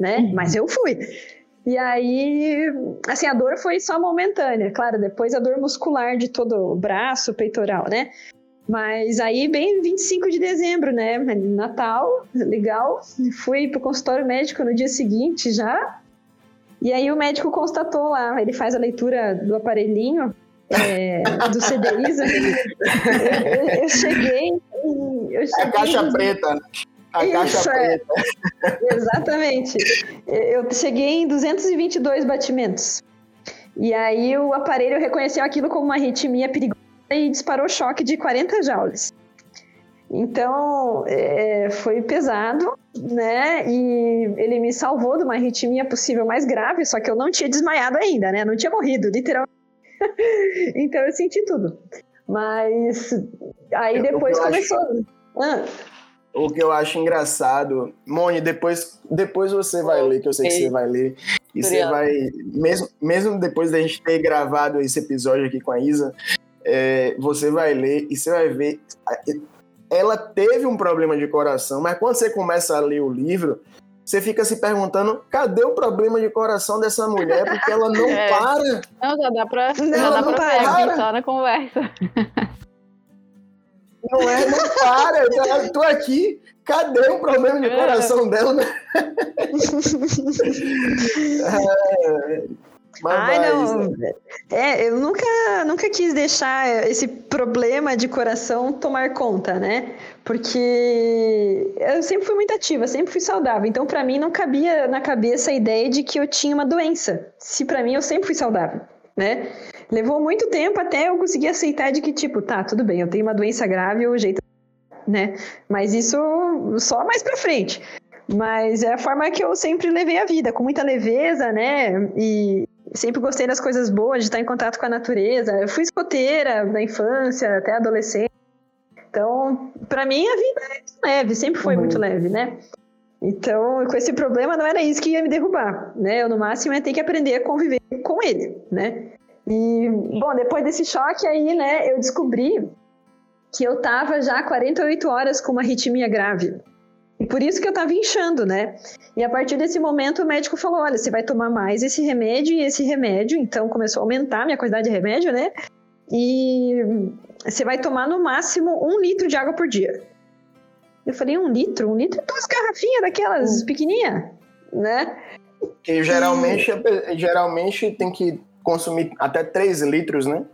né? Uhum. Mas eu fui. E aí, assim, a dor foi só momentânea, claro, depois a dor muscular de todo o braço, peitoral, né? Mas aí, bem 25 de dezembro, né? Natal, legal. Fui pro consultório médico no dia seguinte já. E aí o médico constatou lá, ele faz a leitura do aparelhinho, é, do CDISA. *laughs* eu, eu, cheguei. Eu cheguei a caixa preta, né? A Isso, é. É. *laughs* Exatamente. Eu cheguei em 222 batimentos. E aí o aparelho reconheceu aquilo como uma arritmia perigosa e disparou choque de 40 joules. Então, é, foi pesado, né? E ele me salvou de uma arritmia possível mais grave, só que eu não tinha desmaiado ainda, né? Não tinha morrido, literalmente. *laughs* então eu senti tudo. Mas aí depois começou. Ah o que eu acho engraçado. Moni, depois, depois você vai ler, que eu sei que você vai ler. E você vai. Mesmo, mesmo depois da gente ter gravado esse episódio aqui com a Isa, é, você vai ler e você vai ver. Ela teve um problema de coração, mas quando você começa a ler o livro, você fica se perguntando cadê o problema de coração dessa mulher, porque ela não *laughs* é. para. Não, já dá pra, não, já dá pra aqui só na conversa. *laughs* Não é, não para. Eu tô aqui. Cadê o problema de coração dela? Né? *laughs* é, Ai, não. É, eu nunca, nunca quis deixar esse problema de coração tomar conta, né? Porque eu sempre fui muito ativa, sempre fui saudável. Então, para mim, não cabia na cabeça a ideia de que eu tinha uma doença. Se para mim eu sempre fui saudável né? Levou muito tempo até eu conseguir aceitar de que, tipo, tá, tudo bem, eu tenho uma doença grave, o jeito, né? Mas isso só mais pra frente. Mas é a forma que eu sempre levei a vida, com muita leveza, né? E sempre gostei das coisas boas, de estar em contato com a natureza. Eu fui escoteira na infância, até adolescente. Então, para mim, a vida é leve, sempre foi uhum. muito leve, né? Então, com esse problema, não era isso que ia me derrubar, né? Eu, no máximo, ia ter que aprender a conviver com ele, né? E, bom, depois desse choque aí, né, eu descobri que eu tava já 48 horas com uma arritmia grave. E por isso que eu tava inchando, né? E a partir desse momento o médico falou: olha, você vai tomar mais esse remédio e esse remédio. Então começou a aumentar a minha quantidade de remédio, né? E você vai tomar no máximo um litro de água por dia. Eu falei, um litro? Um litro é duas garrafinhas daquelas hum. pequenininhas, né? Que geralmente, e... geralmente tem que consumir até 3 litros, né?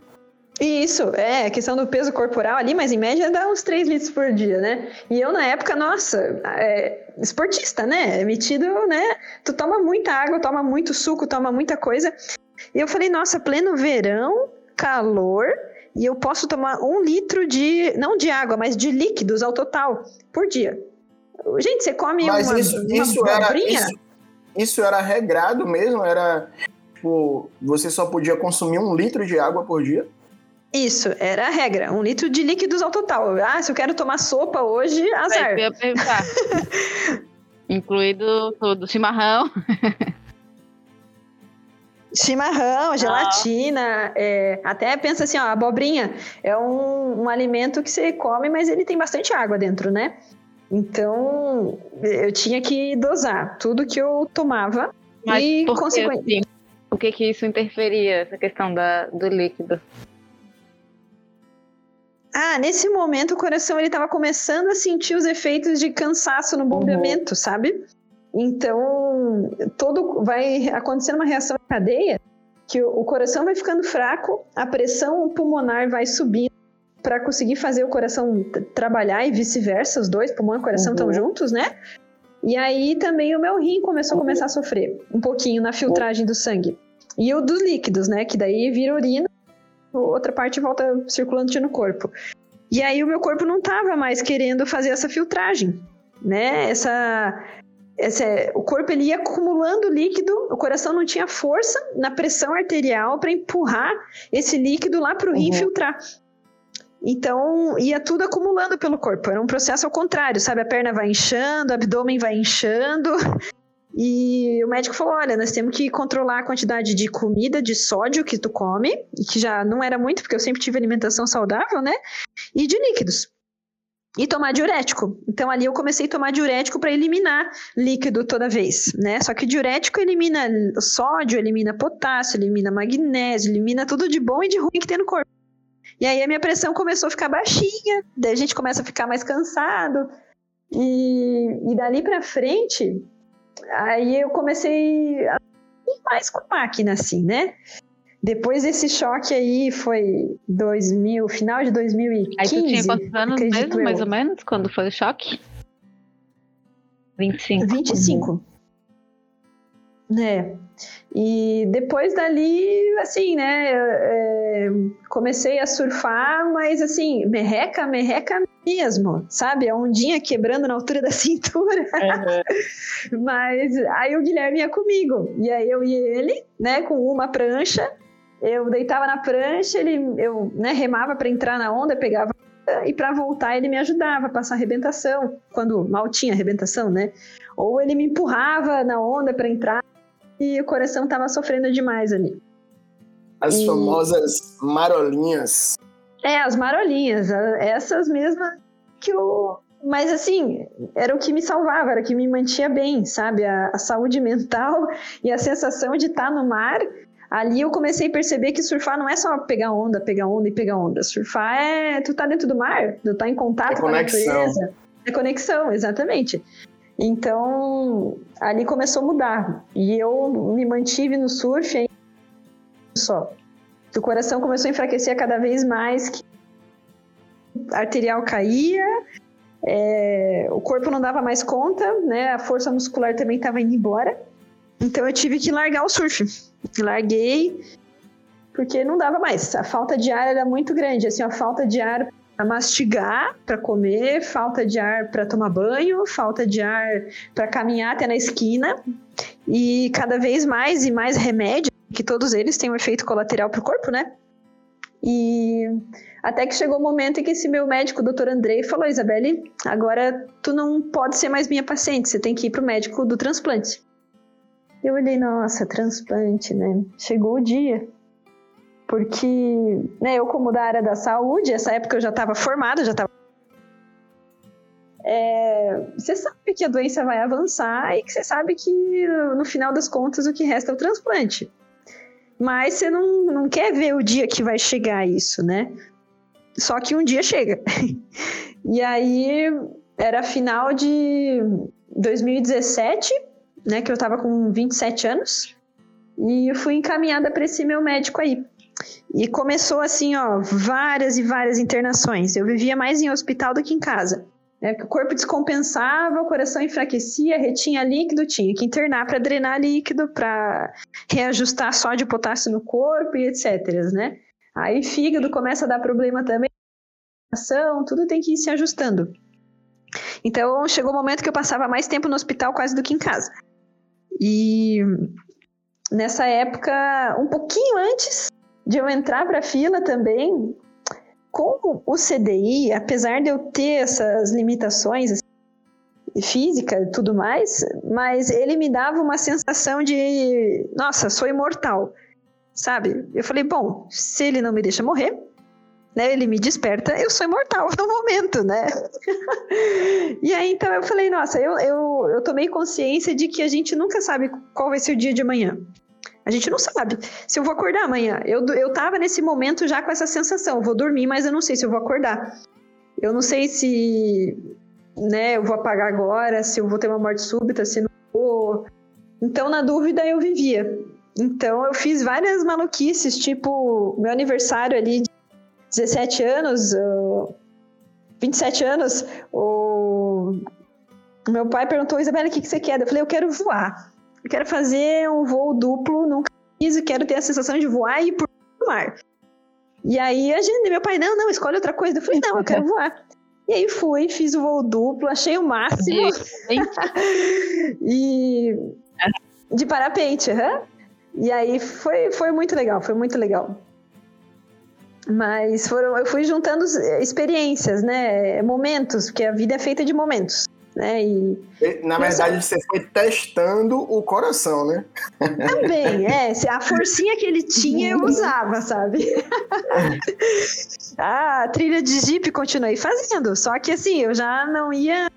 Isso, é, questão do peso corporal ali, mas em média dá uns 3 litros por dia, né? E eu, na época, nossa, é, esportista, né? Metido, né? Tu toma muita água, toma muito suco, toma muita coisa. E eu falei, nossa, pleno verão, calor, e eu posso tomar um litro de, não de água, mas de líquidos ao total por dia. Gente, você come mas uma, isso, uma isso era, isso, isso era regrado mesmo? Era, tipo, você só podia consumir um litro de água por dia? Isso, era a regra. Um litro de líquidos ao total. Ah, se eu quero tomar sopa hoje, azar. Eu perguntar. *laughs* Incluído tudo, chimarrão. Chimarrão, gelatina, é, até pensa assim, ó, abobrinha é um, um alimento que você come, mas ele tem bastante água dentro, né? Então, eu tinha que dosar tudo que eu tomava mas e, consequentemente... Assim, o que que isso interferia, essa questão da, do líquido? Ah, nesse momento o coração ele estava começando a sentir os efeitos de cansaço no bombeamento, uhum. sabe? Então, todo vai acontecendo uma reação em cadeia que o coração vai ficando fraco, a pressão pulmonar vai subindo para conseguir fazer o coração trabalhar e vice-versa, os dois, pulmão e coração estão uhum. juntos, né? E aí também o meu rim começou a começar a sofrer um pouquinho na filtragem do sangue. E o dos líquidos, né? Que daí vira urina, outra parte volta circulante no corpo. E aí o meu corpo não estava mais querendo fazer essa filtragem, né? Essa esse, o corpo ele ia acumulando líquido, o coração não tinha força na pressão arterial para empurrar esse líquido lá para o rim uhum. filtrar. Então, ia tudo acumulando pelo corpo. Era um processo ao contrário, sabe? A perna vai inchando, o abdômen vai inchando. E o médico falou: olha, nós temos que controlar a quantidade de comida, de sódio que tu come, que já não era muito, porque eu sempre tive alimentação saudável, né? E de líquidos e tomar diurético. Então ali eu comecei a tomar diurético para eliminar líquido toda vez, né? Só que diurético elimina sódio, elimina potássio, elimina magnésio, elimina tudo de bom e de ruim que tem no corpo. E aí a minha pressão começou a ficar baixinha, daí a gente começa a ficar mais cansado. E, e dali para frente, aí eu comecei a ir mais com máquina, assim, né? Depois desse choque aí, foi 2000, final de 2015. Aí tu tinha quantos anos mesmo, eu. mais ou menos, quando foi o choque? 25. 25. Né? E depois dali, assim, né, é, comecei a surfar, mas assim, merreca, merreca mesmo, sabe? A ondinha quebrando na altura *laughs* da cintura. Uhum. mas aí o Guilherme ia comigo, e aí eu e ele, né, com uma prancha, eu deitava na prancha, ele, eu né, remava para entrar na onda, pegava e para voltar ele me ajudava a passar arrebentação, quando mal tinha arrebentação, né? Ou ele me empurrava na onda para entrar e o coração estava sofrendo demais ali. As e... famosas marolinhas. É, as marolinhas, essas mesmas que o mas assim, era o que me salvava, era o que me mantinha bem, sabe? A, a saúde mental e a sensação de estar no mar ali eu comecei a perceber que surfar não é só pegar onda, pegar onda e pegar onda. Surfar é tu tá dentro do mar, tu tá em contato é com a natureza. É conexão, exatamente. Então, ali começou a mudar. E eu me mantive no surf aí só. O coração começou a enfraquecer cada vez mais, que arterial caía, é, o corpo não dava mais conta, né? A força muscular também estava indo embora. Então eu tive que largar o surf. Larguei porque não dava mais. A falta de ar era muito grande, assim, a falta de ar mastigar, para comer, falta de ar para tomar banho, falta de ar para caminhar até na esquina e cada vez mais e mais remédio, que todos eles têm um efeito colateral para o corpo, né? E até que chegou o momento em que esse meu médico, o doutor Andrei, falou: Isabelle, agora tu não pode ser mais minha paciente, você tem que ir para o médico do transplante. Eu olhei, nossa, transplante, né? Chegou o dia. Porque, né, eu como da área da saúde, essa época eu já estava formada, já estava é, você sabe que a doença vai avançar e que você sabe que no final das contas o que resta é o transplante. Mas você não, não quer ver o dia que vai chegar isso, né? Só que um dia chega. *laughs* e aí era final de 2017 né? Que eu tava com 27 anos. E eu fui encaminhada para esse meu médico aí. E começou assim, ó, várias e várias internações. Eu vivia mais em hospital do que em casa. Né? o corpo descompensava, o coração enfraquecia, retinha líquido, tinha que internar para drenar líquido, para reajustar sódio e potássio no corpo e etc. Né? Aí fígado começa a dar problema também, tudo tem que ir se ajustando. Então chegou o um momento que eu passava mais tempo no hospital quase do que em casa. E nessa época, um pouquinho antes de eu entrar para a fila também, com o CDI, apesar de eu ter essas limitações assim, física e tudo mais, mas ele me dava uma sensação de, nossa, sou imortal, sabe? Eu falei, bom, se ele não me deixa morrer, né, ele me desperta, eu sou imortal no momento, né? *laughs* e aí então eu falei, nossa, eu, eu, eu tomei consciência de que a gente nunca sabe qual vai ser o dia de amanhã. A gente não sabe se eu vou acordar amanhã. Eu, eu tava nesse momento já com essa sensação. Vou dormir, mas eu não sei se eu vou acordar. Eu não sei se né, eu vou apagar agora, se eu vou ter uma morte súbita, se não vou. Então, na dúvida, eu vivia. Então, eu fiz várias maluquices, tipo, meu aniversário ali de 17 anos, 27 anos, o meu pai perguntou, Isabela, o que, que você quer? Eu falei, eu quero voar. Eu quero fazer um voo duplo, nunca fiz e quero ter a sensação de voar e ir por mar. E aí a gente, meu pai, não, não, escolhe outra coisa. Eu falei, não, eu quero voar. E aí fui, fiz o voo duplo, achei o máximo. *laughs* e de parapente, uhum. E aí foi, foi muito legal, foi muito legal. Mas foram, eu fui juntando experiências, né? Momentos, porque a vida é feita de momentos. Né? E, Na verdade, você foi testando o coração, né? Também, é. A forcinha que ele tinha, eu usava, sabe? *laughs* a trilha de Jeep continuei fazendo. Só que assim, eu já não ia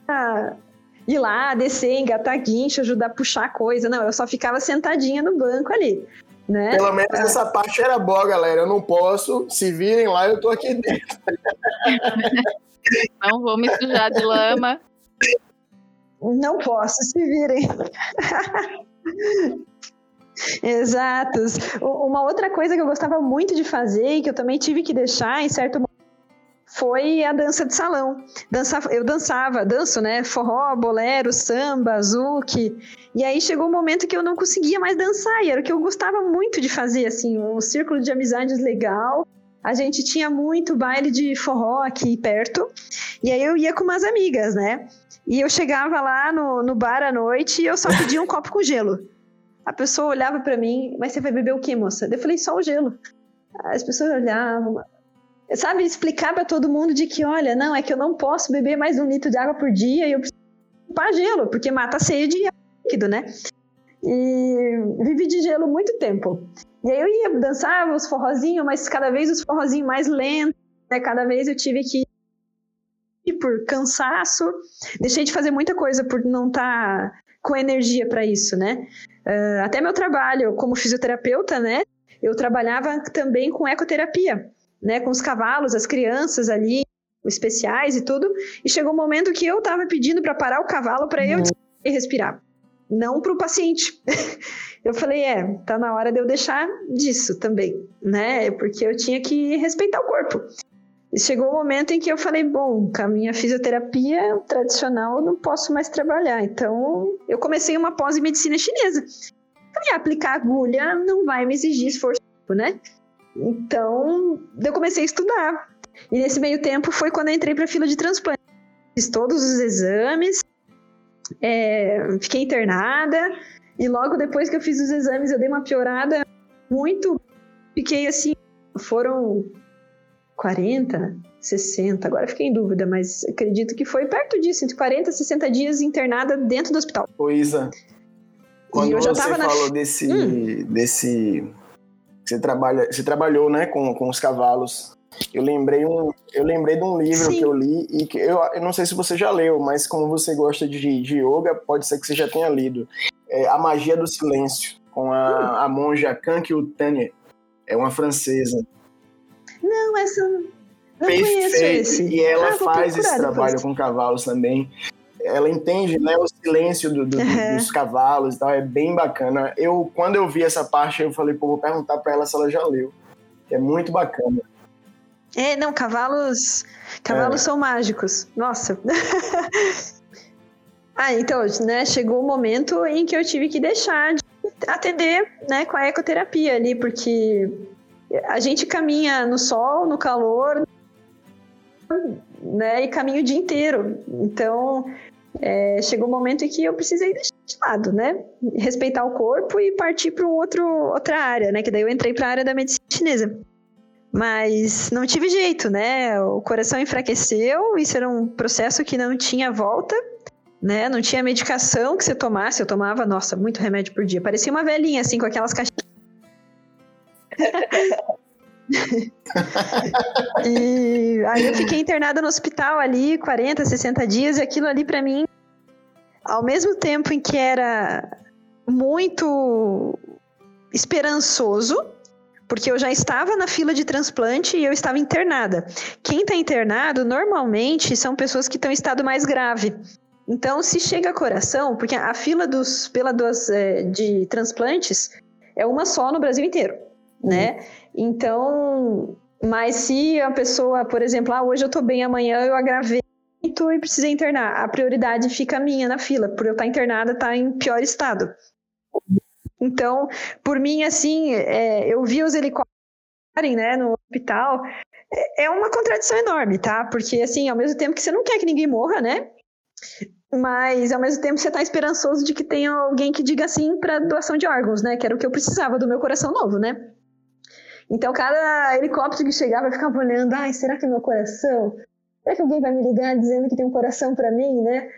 ir lá, descer, engatar guincho, ajudar a puxar coisa. Não, eu só ficava sentadinha no banco ali. Né? Pelo menos essa parte era boa, galera. Eu não posso. Se virem lá, eu tô aqui dentro. *laughs* Não vou me sujar de lama. Não posso, se virem. Exatos. Uma outra coisa que eu gostava muito de fazer e que eu também tive que deixar em certo momento foi a dança de salão. Dança, eu dançava, danço, né? Forró, bolero, samba, zouk. E aí chegou um momento que eu não conseguia mais dançar, e era o que eu gostava muito de fazer, assim, um círculo de amizades legal. A gente tinha muito baile de forró aqui perto, e aí eu ia com umas amigas, né? E eu chegava lá no, no bar à noite e eu só pedia um *laughs* copo com gelo. A pessoa olhava para mim, mas você vai beber o quê, moça? Eu falei, só o gelo. As pessoas olhavam, sabe, explicar para todo mundo de que, olha, não, é que eu não posso beber mais um litro de água por dia e eu preciso limpar gelo, porque mata a sede e é líquido, né? E vivi de gelo muito tempo. E aí eu ia dançar os forrozinhos, mas cada vez os forrozinhos mais lentos, né? Cada vez eu tive que por cansaço, deixei de fazer muita coisa por não estar tá com energia para isso, né? Uh, até meu trabalho como fisioterapeuta, né? Eu trabalhava também com ecoterapia, né? Com os cavalos, as crianças ali, especiais e tudo. E chegou um momento que eu estava pedindo para parar o cavalo para eu uhum. respirar, não para o paciente. *laughs* eu falei, é, tá na hora de eu deixar disso também, né? Porque eu tinha que respeitar o corpo. E chegou o um momento em que eu falei, bom, com a minha fisioterapia tradicional eu não posso mais trabalhar. Então, eu comecei uma pós em medicina chinesa. Falei, aplicar agulha não vai me exigir esforço, né? Então, eu comecei a estudar. E nesse meio tempo foi quando eu entrei para a fila de transplante. Fiz todos os exames, é, fiquei internada, e logo depois que eu fiz os exames eu dei uma piorada muito. Fiquei assim, foram 40, 60, agora fiquei em dúvida, mas acredito que foi perto disso, entre 40 e 60 dias internada dentro do hospital. Luísa, quando você falou na... desse, hum. desse você trabalha, você trabalhou, né, com, com os cavalos. Eu lembrei um, eu lembrei de um livro Sim. que eu li e que eu, eu não sei se você já leu, mas como você gosta de, de yoga, pode ser que você já tenha lido. É a Magia do Silêncio com a, hum. a monja Kanki Utanya. É uma francesa. Não, essa não Perfeito. conheço esse. E ela ah, faz esse trabalho depois. com cavalos também. ela entende né, o silêncio do, do, uhum. dos cavalos e tal, é bem bacana. Eu, quando eu vi essa parte, eu falei, pô, vou perguntar para ela se ela já leu. É muito bacana. É, não, cavalos. Cavalos é. são mágicos. Nossa. *laughs* ah, então, né, chegou o momento em que eu tive que deixar de atender, né, com a ecoterapia ali, porque a gente caminha no sol, no calor, né, e caminha o dia inteiro. Então, é, chegou o um momento em que eu precisei deixar de lado, né? Respeitar o corpo e partir para um outro outra área, né? Que daí eu entrei para a área da medicina chinesa. Mas não tive jeito, né? O coração enfraqueceu, isso era um processo que não tinha volta, né? Não tinha medicação que você tomasse. Eu tomava, nossa, muito remédio por dia. Parecia uma velhinha, assim, com aquelas caixinhas. *laughs* e aí eu fiquei internada no hospital ali, 40, 60 dias, e aquilo ali para mim, ao mesmo tempo em que era muito esperançoso, porque eu já estava na fila de transplante e eu estava internada. Quem está internado normalmente são pessoas que estão em estado mais grave. Então, se chega a coração, porque a fila dos pela dos, é, de transplantes é uma só no Brasil inteiro, né? uhum. né? Então, mas se a pessoa, por exemplo, ah, hoje eu estou bem, amanhã eu agravei e precisei internar, a prioridade fica minha na fila, por eu estar internada, estar tá em pior estado. Então, por mim, assim, é, eu vi os helicópteros né, no hospital, é, é uma contradição enorme, tá? Porque, assim, ao mesmo tempo que você não quer que ninguém morra, né? Mas, ao mesmo tempo, você tá esperançoso de que tenha alguém que diga sim para doação de órgãos, né? Que era o que eu precisava do meu coração novo, né? Então, cada helicóptero que chegava, eu ficava olhando, ai, será que é meu coração? Será que alguém vai me ligar dizendo que tem um coração para mim, né?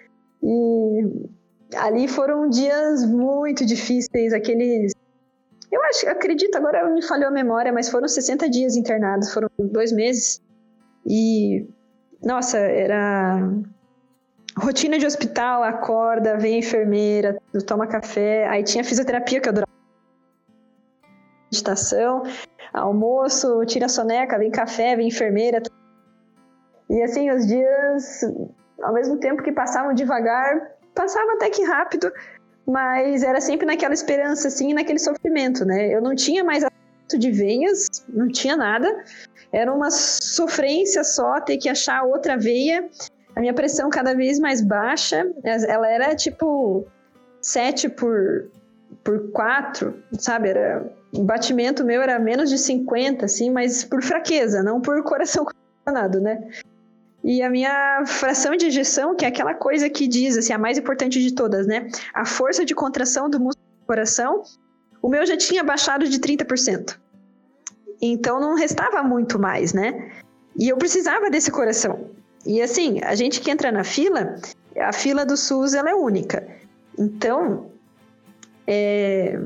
E ali foram dias muito difíceis, aqueles. Eu acho, acredito, agora me falhou a memória, mas foram 60 dias internados, foram dois meses. E, nossa, era rotina de hospital, acorda, vem a enfermeira, toma café, aí tinha fisioterapia que eu adorava. Meditação, almoço, tira soneca, vem café, vem enfermeira. E assim, os dias, ao mesmo tempo que passavam devagar, passava até que rápido, mas era sempre naquela esperança, assim, naquele sofrimento, né? Eu não tinha mais acesso de veias, não tinha nada. Era uma sofrência só ter que achar outra veia. A minha pressão cada vez mais baixa. Ela era tipo 7 por, por 4, sabe? Era, o batimento meu era menos de 50, assim, mas por fraqueza, não por coração condicionado, né? E a minha *laughs* fração de ejeção, que é aquela coisa que diz, assim, a mais importante de todas, né? A força de contração do músculo do coração, o meu já tinha baixado de 30%. Então não restava muito mais, né? E eu precisava desse coração. E assim, a gente que entra na fila, a fila do SUS ela é única. Então, é,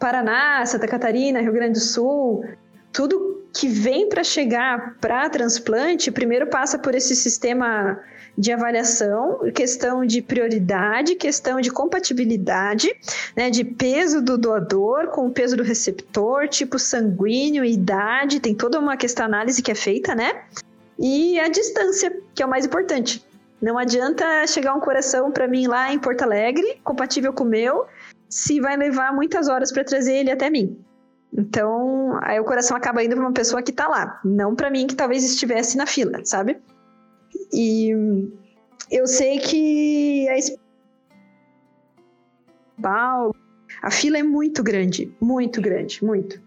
Paraná, Santa Catarina, Rio Grande do Sul, tudo que vem para chegar para transplante, primeiro passa por esse sistema de avaliação, questão de prioridade, questão de compatibilidade, né, de peso do doador com o peso do receptor, tipo sanguíneo, idade, tem toda uma questão análise que é feita, né? E a distância, que é o mais importante. Não adianta chegar um coração para mim lá em Porto Alegre, compatível com o meu, se vai levar muitas horas para trazer ele até mim. Então, aí o coração acaba indo para uma pessoa que está lá, não para mim que talvez estivesse na fila, sabe? E eu sei que a Paulo, a fila é muito grande, muito grande, muito.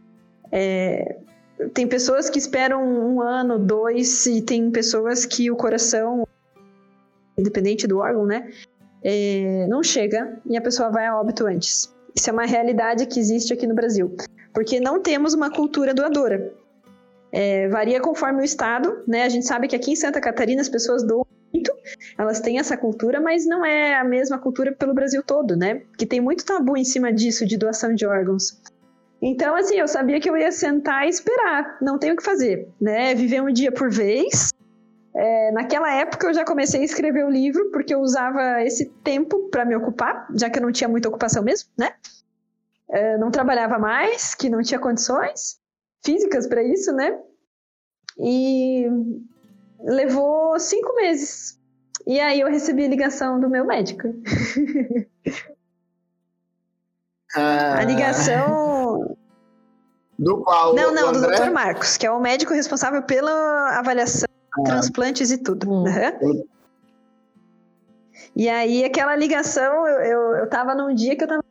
É, tem pessoas que esperam um ano, dois, e tem pessoas que o coração, independente do órgão, né, é, não chega e a pessoa vai a óbito antes. Isso é uma realidade que existe aqui no Brasil porque não temos uma cultura doadora. É, varia conforme o estado, né? A gente sabe que aqui em Santa Catarina as pessoas doam muito, elas têm essa cultura, mas não é a mesma cultura pelo Brasil todo, né? Que tem muito tabu em cima disso, de doação de órgãos. Então, assim, eu sabia que eu ia sentar e esperar, não tenho o que fazer, né? Viver um dia por vez. É, naquela época eu já comecei a escrever o livro, porque eu usava esse tempo para me ocupar, já que eu não tinha muita ocupação mesmo, né? É, não trabalhava mais, que não tinha condições físicas para isso, né? E levou cinco meses. E aí eu recebi a ligação do meu médico. *laughs* Ah, A ligação. Do qual? Não, não, do André? Dr. Marcos, que é o médico responsável pela avaliação, transplantes e tudo. Hum. Aham. E aí, aquela ligação, eu, eu, eu tava num dia que eu tava.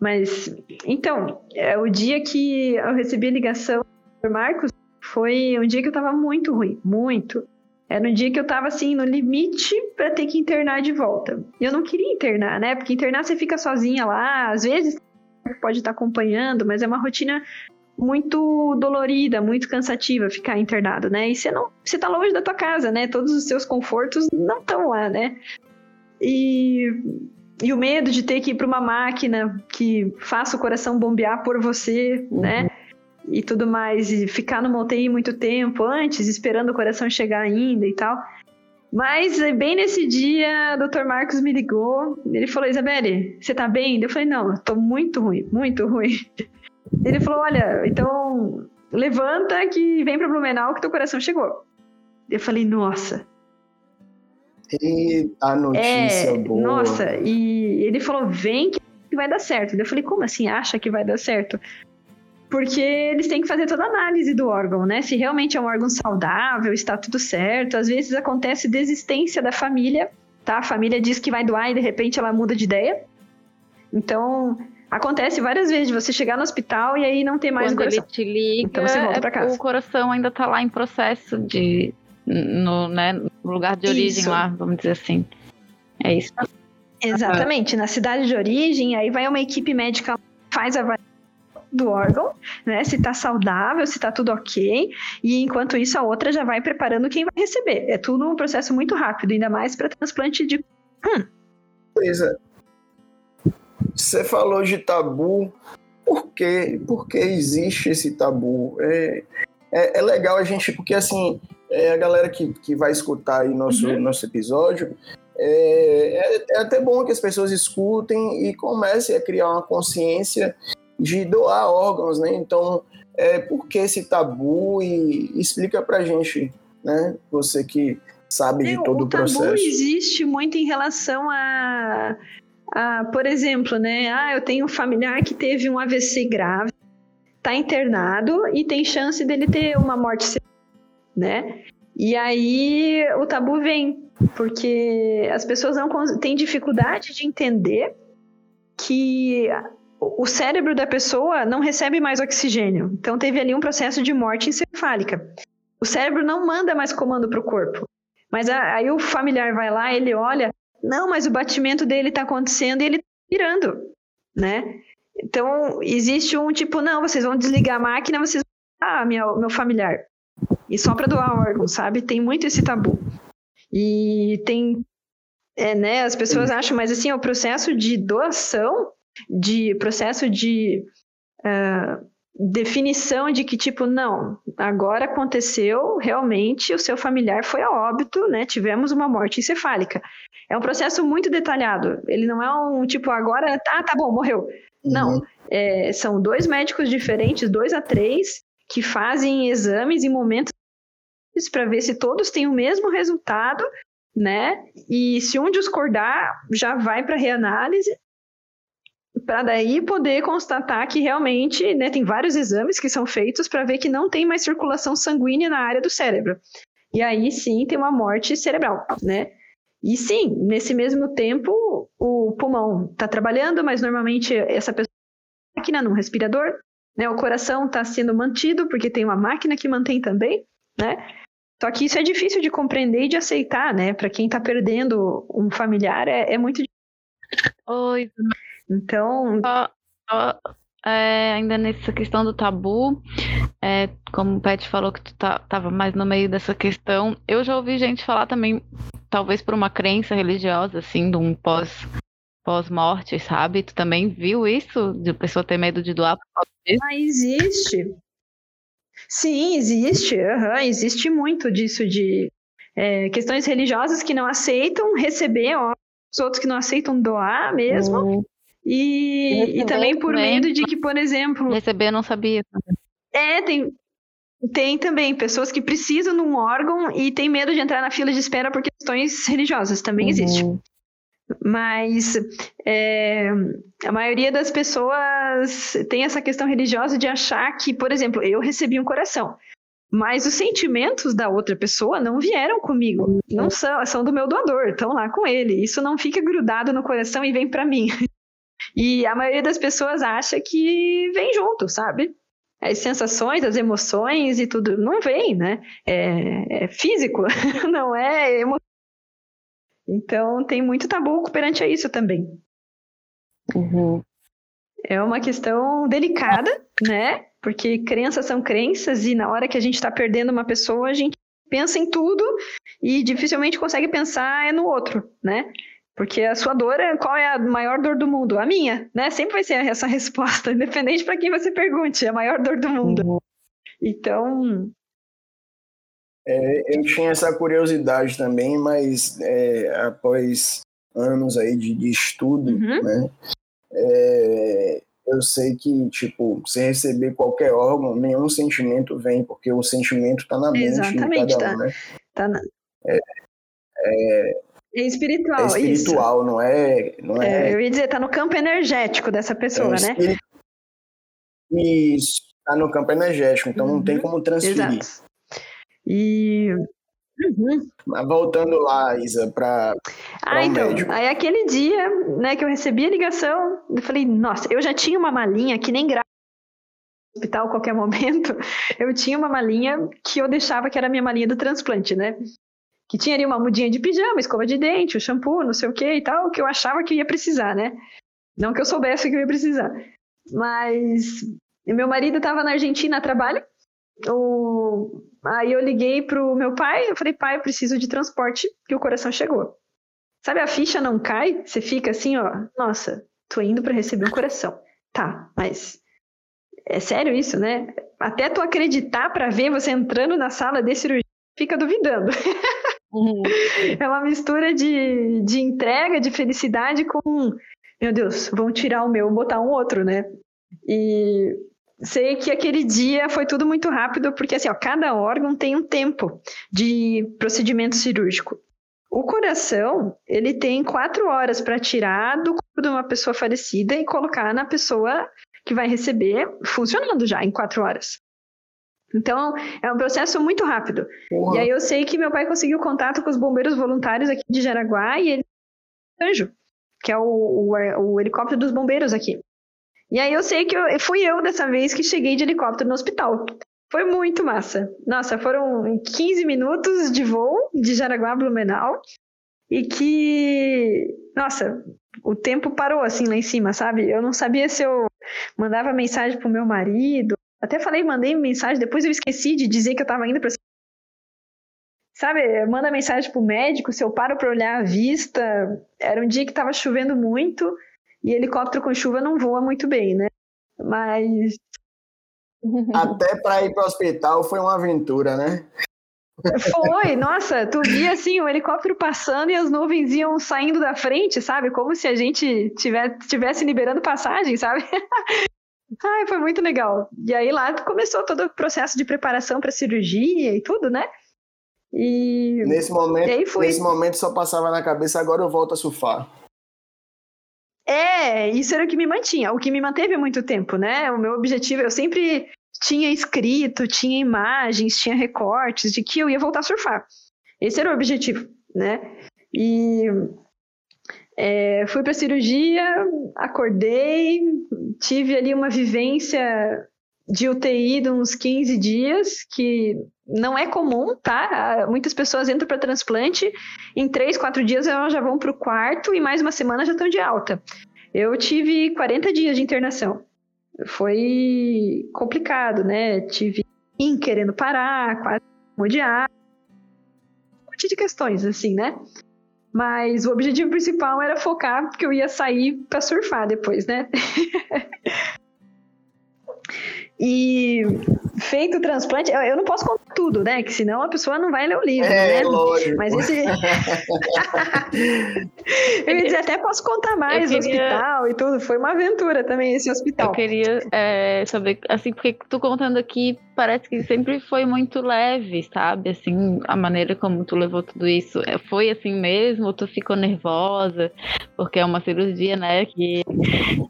Mas, então, é, o dia que eu recebi a ligação do. Marcos foi um dia que eu tava muito ruim, muito. Era um dia que eu tava, assim, no limite pra ter que internar de volta. Eu não queria internar, né? Porque internar você fica sozinha lá, às vezes pode estar acompanhando, mas é uma rotina muito dolorida, muito cansativa ficar internado, né? E você não, você tá longe da tua casa, né? Todos os seus confortos não estão lá, né? E, e o medo de ter que ir para uma máquina que faça o coração bombear por você, né? E tudo mais, e ficar numa UTI muito tempo antes, esperando o coração chegar ainda e tal. Mas eh, bem nesse dia, o Dr. Marcos me ligou. Ele falou: Isabelle, você tá bem? Eu falei: Não, eu tô muito ruim, muito ruim. *laughs* Ele falou: Olha, então levanta que vem pra Blumenau que teu coração chegou. Eu falei: Nossa, Eita, notícia é, boa. nossa. E ele falou: Vem que vai dar certo. Eu falei: Como assim acha que vai dar certo? Porque eles têm que fazer toda a análise do órgão, né? Se realmente é um órgão saudável, está tudo certo. Às vezes acontece desistência da família, tá? A família diz que vai doar e de repente ela muda de ideia. Então, acontece várias vezes de você chegar no hospital e aí não ter mais Quando o coração. ele te liga, Então você volta pra casa. o coração ainda tá lá em processo de. No, né, no lugar de origem Isso. lá, vamos dizer assim. É isso. Exatamente, na cidade de origem, aí vai uma equipe médica faz a avaliação do órgão, né? Se tá saudável, se tá tudo ok. E enquanto isso, a outra já vai preparando quem vai receber. É tudo um processo muito rápido, ainda mais para transplante de. Coisa. Você falou de tabu. Por quê? Por que existe esse tabu? É, é, é legal a gente, porque assim, é, a galera que, que vai escutar aí nosso, Uhum. nosso episódio, é, é, é até bom que as pessoas escutem e comecem a criar uma consciência de doar órgãos, né? Então, é, por que esse tabu? E explica pra gente, né? Você que sabe de É, todo o, o tabu processo. existe muito em relação a, a, por exemplo, né? Ah, eu tenho um familiar que teve um AVC grave, tá internado e tem chance dele ter uma morte cerebral, né? E aí o tabu vem, porque as pessoas não têm dificuldade de entender que o cérebro da pessoa não recebe mais oxigênio. Então teve ali um processo de morte encefálica. O cérebro não manda mais comando para o corpo. Mas aí o familiar vai lá, ele olha, não, mas o batimento dele tá acontecendo e ele tá virando, né? Então, existe um tipo, não, vocês vão desligar a máquina, vocês vão ah, meu, meu familiar. E só para doar órgão, sabe? Tem muito esse tabu. E tem, é, né, as pessoas acham, mas assim, o processo de doação, de processo de ah, definição de que, tipo, não, agora aconteceu, realmente o seu familiar foi a óbito, né? Tivemos uma morte encefálica. É um processo muito detalhado. Ele não é um tipo, agora, tá, tá bom, morreu. Não. Uhum. É, são dois médicos diferentes, dois a três, que fazem exames em momentos para ver se todos têm o mesmo resultado, né? E se um discordar, já vai para reanálise para daí poder constatar que realmente, né, tem vários exames que são feitos para ver que não tem mais circulação sanguínea na área do cérebro. E aí sim tem uma morte cerebral, né? E sim, nesse mesmo tempo o pulmão está trabalhando, mas normalmente essa pessoa máquina num respirador, né? O coração está sendo mantido porque tem uma máquina que mantém também, né? Só que isso é difícil de compreender e de aceitar, né? Para quem está perdendo um familiar é, é muito Oi, então, só, só, é, ainda nessa questão do tabu, é, como o Pet falou que tu tá, tava mais no meio dessa questão, eu já ouvi gente falar também, talvez por uma crença religiosa, assim, de um pós, pós-morte, sabe? Tu também viu isso? De pessoa ter medo de doar por causa disso? Ah, existe. Sim, existe. aham, existe muito disso de é, questões religiosas que não aceitam receber, ó, os outros que não aceitam doar mesmo. Ou E, e também por também. medo de que, por exemplo, Receber eu não sabia. é, tem, Tem também pessoas que precisam de um órgão e tem medo de entrar na fila de espera por questões religiosas, também uhum. existe. Mas é, a maioria das pessoas tem essa questão religiosa de achar que, por exemplo, eu recebi um coração, mas os sentimentos da outra pessoa não vieram comigo, não são, são do meu doador, estão lá com ele. Isso não fica grudado no coração e vem para mim. *laughs* E a maioria das pessoas acha que vem junto, sabe? As sensações, as emoções e tudo não vem, né? É, é físico, *laughs* não é emocional. Então tem muito tabu perante a isso também. Uhum. É uma questão delicada, né? Porque crenças são crenças e na hora que a gente está perdendo uma pessoa, a gente pensa em tudo e dificilmente consegue pensar é no outro, né? Porque a sua dor, é, qual é a maior dor do mundo? A minha, né? Sempre vai ser essa *laughs* resposta, independente para quem você pergunte, a maior dor do mundo. Uhum. Então. É, eu tinha essa curiosidade também, mas é, após anos aí de, de estudo, uhum. né? É, eu sei que, tipo, sem receber qualquer órgão, nenhum sentimento vem, porque o sentimento está na mente Exatamente, de cada um, tá, né? Tá na... É, é, é espiritual, é espiritual, isso. não é, não é... é... Eu ia dizer, tá no campo energético dessa pessoa, é né? Isso, tá no campo energético, então uhum. não tem uhum. como transferir. Exato. E Uhum. Voltando lá, Isa, para ah, então, médico. Aí aquele dia, né, que eu recebi a ligação, eu falei, nossa, eu já tinha uma malinha que nem grávida no hospital a qualquer *laughs* momento, eu tinha uma malinha que eu deixava que era a minha malinha do transplante, né? Que tinha ali uma mudinha de pijama, escova de dente, o shampoo, não sei o que e tal, que eu achava que ia precisar, né? Não que eu soubesse que eu ia precisar. Mas meu marido estava na Argentina a trabalho, o Aí eu liguei pro meu pai, eu falei, pai, eu preciso de transporte, que o coração chegou. Sabe, a ficha não cai, você fica assim, ó, nossa, tô indo para receber um coração. Tá, mas é sério isso, né? Até tu acreditar para ver você entrando na sala de cirurgia, fica duvidando. Uhum. É uma mistura de, de entrega, de felicidade com, meu Deus, vão tirar o meu, botar um outro, né? E sei que aquele dia foi tudo muito rápido, porque assim, ó, cada órgão tem um tempo de procedimento cirúrgico. O coração, ele tem quatro horas para tirar do corpo de uma pessoa falecida e colocar na pessoa que vai receber, funcionando já em quatro horas. Então, é um processo muito rápido. Uhum. E aí eu sei que meu pai conseguiu contato com os bombeiros voluntários aqui de Jaraguá e ele anjo, que é o, o, o helicóptero dos bombeiros aqui. E aí eu sei que eu, fui eu dessa vez que cheguei de helicóptero no hospital. Foi muito massa. Nossa, foram 15 minutos de voo de Jaraguá a Blumenau. E que, nossa, o tempo parou assim lá em cima, sabe? Eu não sabia se eu mandava mensagem pro meu marido. Até falei, mandei mensagem, depois eu esqueci de dizer que eu tava indo para Sabe, manda mensagem pro médico, se eu paro para olhar a vista. Era um dia que tava chovendo muito e helicóptero com chuva não voa muito bem, né? Mas. Até para ir para o hospital foi uma aventura, né? Foi, nossa, tu via assim o helicóptero passando e as nuvens iam saindo da frente, sabe? Como se a gente tivesse, tivesse liberando passagem, sabe? *laughs* Ai, foi muito legal. E aí lá começou todo o processo de preparação para cirurgia e tudo, né? E nesse momento, e nesse momento só passava na cabeça agora eu volto a surfar. É, isso era o que me mantinha, o que me manteve muito tempo, né? O meu objetivo, eu sempre tinha escrito, tinha imagens, tinha recortes de que eu ia voltar a surfar. Esse era o objetivo, né? E é, fui para cirurgia, acordei, tive ali uma vivência de UTI de uns 15 dias, que não é comum, tá? Muitas pessoas entram para transplante, em 3, 4 dias elas já vão para o quarto e mais uma semana já estão de alta. Eu tive 40 dias de internação. Foi complicado, né? Tive em querendo parar, quase de ar, um monte de questões, assim, né? Mas o objetivo principal era focar, porque eu ia sair para surfar depois, né? *laughs* E feito o transplante, eu, eu, não posso contar tudo, né? Que senão a pessoa não vai ler o livro, é, né? Lógico. Mas esse. *laughs* eu ia dizer, até posso contar mais queria... hospital e tudo. Foi uma aventura também esse hospital. Eu queria é, saber, assim, porque tu contando aqui, parece que sempre foi muito leve, sabe? Assim, a maneira como tu levou tudo isso. É, foi assim mesmo? Ou tu ficou nervosa? Porque é uma cirurgia, né? Que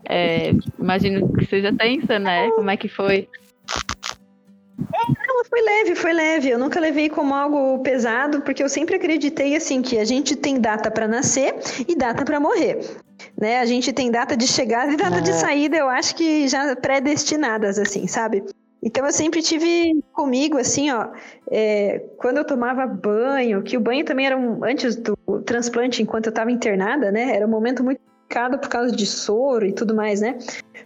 é, imagino que seja tensa, né? Como é que foi? É, não, foi leve, foi leve. Eu nunca levei como algo pesado, porque eu sempre acreditei assim que a gente tem data para nascer e data para morrer. Né? A gente tem data de chegada e data é. de saída, eu acho que já predestinadas, assim, sabe? Então eu sempre tive comigo, assim, ó, é, quando eu tomava banho, que o banho também era um, antes do transplante, enquanto eu estava internada, né? Era um momento muito complicado por causa de soro e tudo mais, né?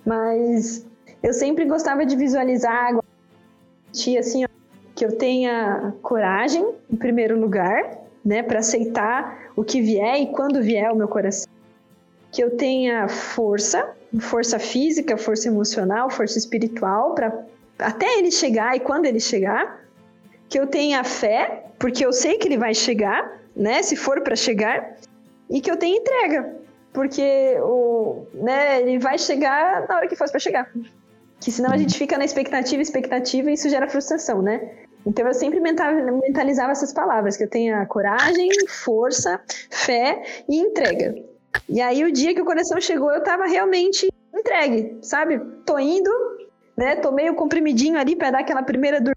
Mas eu sempre gostava de visualizar água assim, ó, que eu tenha coragem, em primeiro lugar, né, para aceitar o que vier e quando vier o meu coração. Que eu tenha força, força física, força emocional, força espiritual para até ele chegar e quando ele chegar. Que eu tenha fé, porque eu sei que ele vai chegar, né, se for para chegar, e que eu tenha entrega, porque o, né, ele vai chegar na hora que fosse para chegar. Que senão a gente fica na expectativa, expectativa, e isso gera frustração, né? Então eu sempre mentalizava essas palavras, que eu tenha coragem, força, fé e entrega. E aí o dia que o coração chegou, eu tava realmente entregue, sabe? Tô indo, né? Tomei o comprimidinho ali para dar aquela primeira dormida.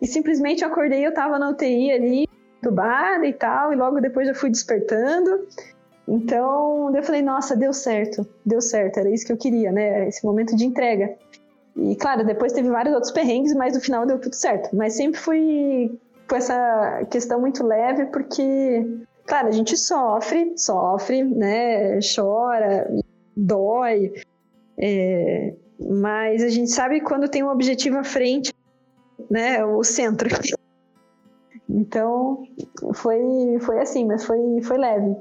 E simplesmente eu acordei, eu tava na UTI ali, entubada e tal, e logo depois eu fui despertando. Então, eu falei, nossa, deu certo, deu certo, era isso que eu queria, né? Esse momento de entrega. E claro, depois teve vários outros perrengues, mas no final deu tudo certo. Mas sempre fui com essa questão muito leve, porque, claro, a gente sofre, sofre, né? Chora, dói, é... mas a gente sabe quando tem um objetivo à frente, né? O centro. *laughs* Então, foi, foi assim, mas foi, foi leve.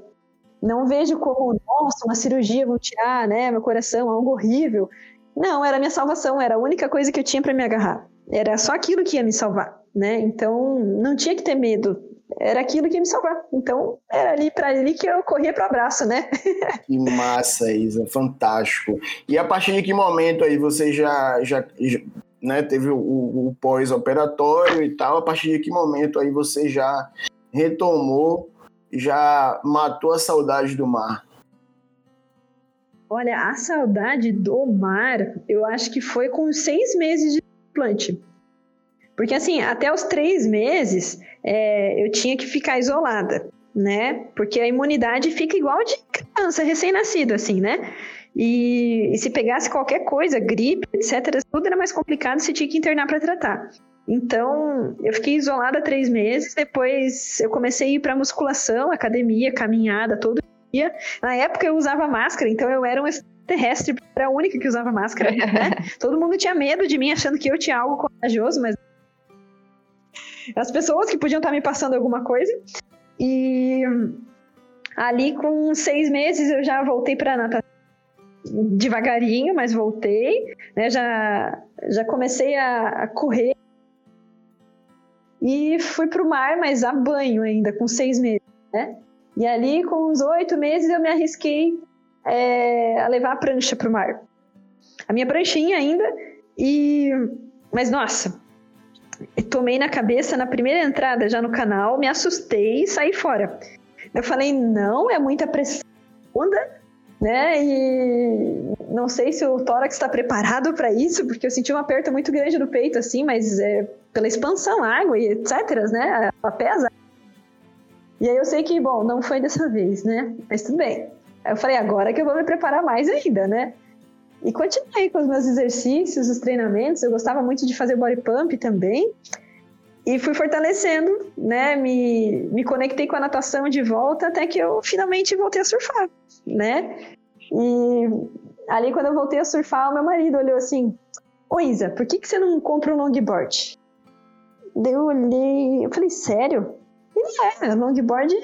Não vejo como, nossa, uma cirurgia, vão tirar, né, meu coração, algo horrível. Não, era minha salvação, era a única coisa que eu tinha para me agarrar. Era só aquilo que ia me salvar, né? Então, não tinha que ter medo. Era aquilo que ia me salvar. Então, era ali para ali que eu corria para o abraço, né? *laughs* que massa, Isa, fantástico. E a partir de que momento aí você já, já, já né, teve o, o pós-operatório e tal? A partir de que momento aí você já retomou já matou a saudade do mar? Olha, a saudade do mar, eu acho que foi com seis meses de implante. Porque assim, até os três meses é, eu tinha que ficar isolada, né? Porque a imunidade fica igual de criança recém-nascido, assim, né? E, e, se pegasse qualquer coisa, gripe, etc., tudo era mais complicado, você tinha que internar para tratar. Então, eu fiquei isolada três meses. Depois, eu comecei a ir para musculação, academia, caminhada todo dia. Na época, eu usava máscara, então eu era um terrestre, era a única que usava máscara. Né? *laughs* todo mundo tinha medo de mim, achando que eu tinha algo contagioso, mas as pessoas que podiam estar me passando alguma coisa. E ali, com seis meses, eu já voltei para natação devagarinho, mas voltei, né? Já, já comecei a, a correr e fui para o mar, mas a banho ainda, com seis meses, né? E ali, com uns oito meses, eu me arrisquei é, a levar a prancha para o mar. A minha pranchinha ainda, e... Mas, nossa, tomei na cabeça na primeira entrada já no canal, me assustei e saí fora. Eu falei, não, é muita pressão, né? E não sei se o tórax está preparado para isso, porque eu senti um aperto muito grande no peito, assim, mas é, pela expansão, água e etc, né? Ela pesa. E aí eu sei que, bom, não foi dessa vez, né? Mas tudo bem. Aí eu falei, agora que eu vou me preparar mais ainda, né? E continuei com os meus exercícios, os treinamentos. Eu gostava muito de fazer body pump também. E fui fortalecendo, né? Me, me conectei com a natação de volta até que eu finalmente voltei a surfar, né? E ali, quando eu voltei a surfar, o meu marido olhou assim: Ô Isa, por que, que você não compra um longboard? Eu olhei, eu falei, sério? Ele é, longboard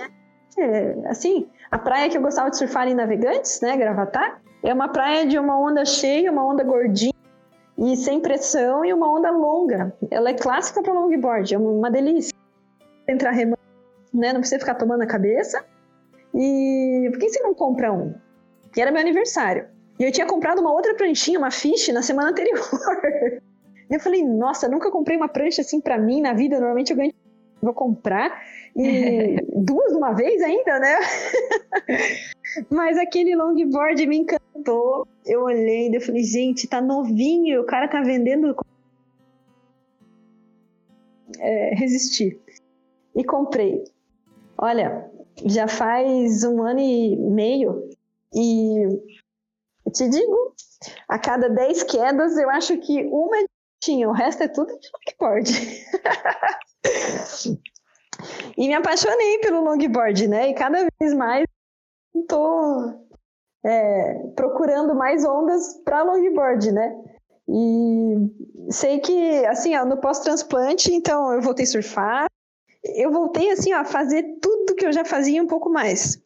é, assim, a praia que eu gostava de surfar em Navegantes, né, Gravatar, é uma praia de uma onda cheia, uma onda gordinha, e sem pressão e uma onda longa. Ela é clássica para longboard, é uma delícia. Entrar remando, né? Não precisa ficar tomando a cabeça. E por que você não compra um? E era meu aniversário. E eu tinha comprado uma outra pranchinha, uma fish, na semana anterior. *laughs* e eu falei, nossa, nunca comprei uma prancha assim para mim na vida. Normalmente eu ganho vou comprar e *laughs* duas de uma vez ainda, né? *laughs* Mas aquele longboard me encantou. Eu olhei e falei, gente, tá novinho, o cara tá vendendo. É, resistir. E comprei. Olha, já faz um ano e meio e te digo, a cada 10 quedas, eu acho que uma tinha, o resto é tudo de longboard. *laughs* e me apaixonei pelo longboard, né? E cada vez mais estou é, procurando mais ondas para longboard, né? E sei que, assim, ó, no pós-transplante, então eu voltei a surfar, eu voltei, assim, ó, a fazer tudo que eu já fazia um pouco mais.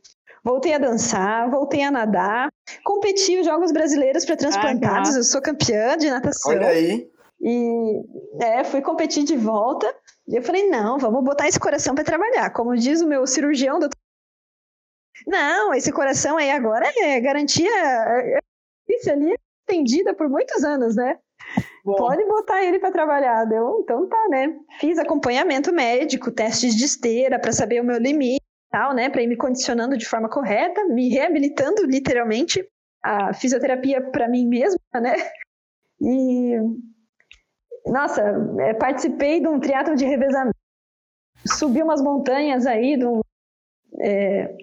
Voltei a dançar, voltei a nadar, competi os Jogos Brasileiros para transplantados, ah, eu sou campeã de natação. Olha aí. E é, fui competir de volta. E eu falei, não, vamos botar esse coração para trabalhar. Como diz o meu cirurgião, doutor... não, esse coração aí agora é garantia isso ali estendida por muitos anos, né? Bom. Pode botar ele para trabalhar. Deu, então tá, né? Fiz acompanhamento médico, testes de esteira para saber o meu limite, tal, né? Para ir me condicionando de forma correta, me reabilitando literalmente a fisioterapia para mim mesma, né? E nossa, é, participei de um triatlo de revezamento. Subi umas montanhas aí, de um, é,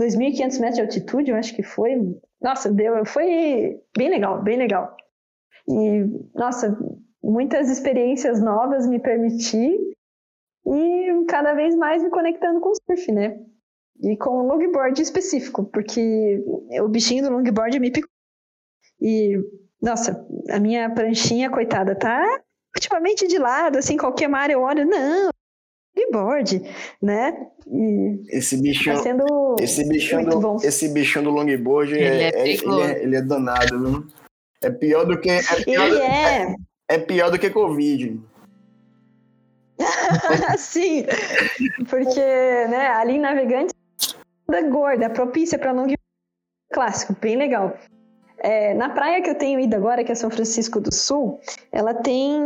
2.500 metros de altitude, eu acho que foi. Nossa, deu, foi bem legal, bem legal. E, nossa, muitas experiências novas me permiti e cada vez mais me conectando com o surf, né? E com o longboard específico, porque o bichinho do longboard me picou. E, nossa, a minha pranchinha, coitada, tá ultimamente de lado, assim, qualquer mar eu olho, não, longboard, né? E esse bichão, tá sendo esse bichão do, bom. esse bichão do longboard ele é, é, ele é, ele é danado, viu? É pior do que é pior, ele é. é pior do que covid. *laughs* Sim, porque né, ali navegante da gorda, propícia para longboard clássico, bem legal. É, na praia que eu tenho ido agora, que é São Francisco do Sul, ela tem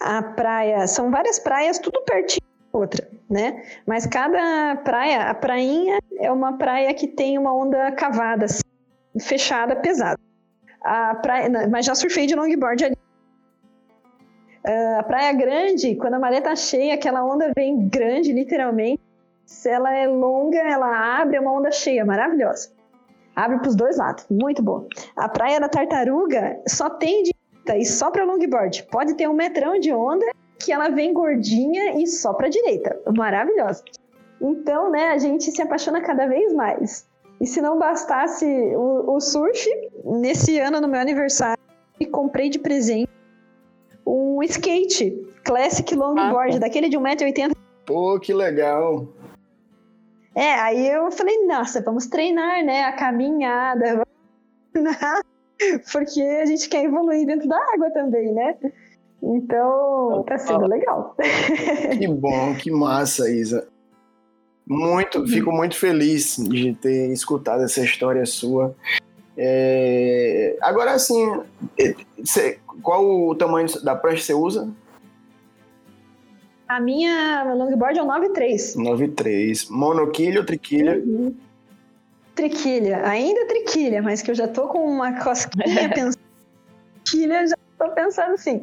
a praia, são várias praias, tudo pertinho outra, né? Mas cada praia, a prainha é uma praia que tem uma onda cavada, assim, fechada, pesada. A praia, mas já surfei de longboard ali. Uh, a praia grande, quando a maré tá cheia, aquela onda vem grande, literalmente. Se ela é longa, ela abre, é uma onda cheia, maravilhosa. Abre para os dois lados, muito bom. A Praia da Tartaruga só tem direita e só para longboard. Pode ter um metrão de onda que ela vem gordinha e só para direita. Maravilhosa. Então, né, a gente se apaixona cada vez mais. E se não bastasse o, o surf, nesse ano, no meu aniversário, comprei de presente um skate Classic Longboard, ah, daquele de 1,80m. Pô, que legal! É, aí eu falei, nossa, vamos treinar, né? A caminhada, *laughs* porque a gente quer evoluir dentro da água também, né? Então, tá sendo legal. *laughs* Que bom, que massa, Isa. Muito, uhum. fico muito feliz de ter escutado essa história sua. É... Agora, assim, qual o tamanho da prancha que você usa? A minha longboard é o 9.3. 9.3. Monoquilha ou triquilha? Uhum. Triquilha. Ainda triquilha, mas que eu já tô com uma cosquinha *laughs* pensando. Triquilha, já tô pensando sim.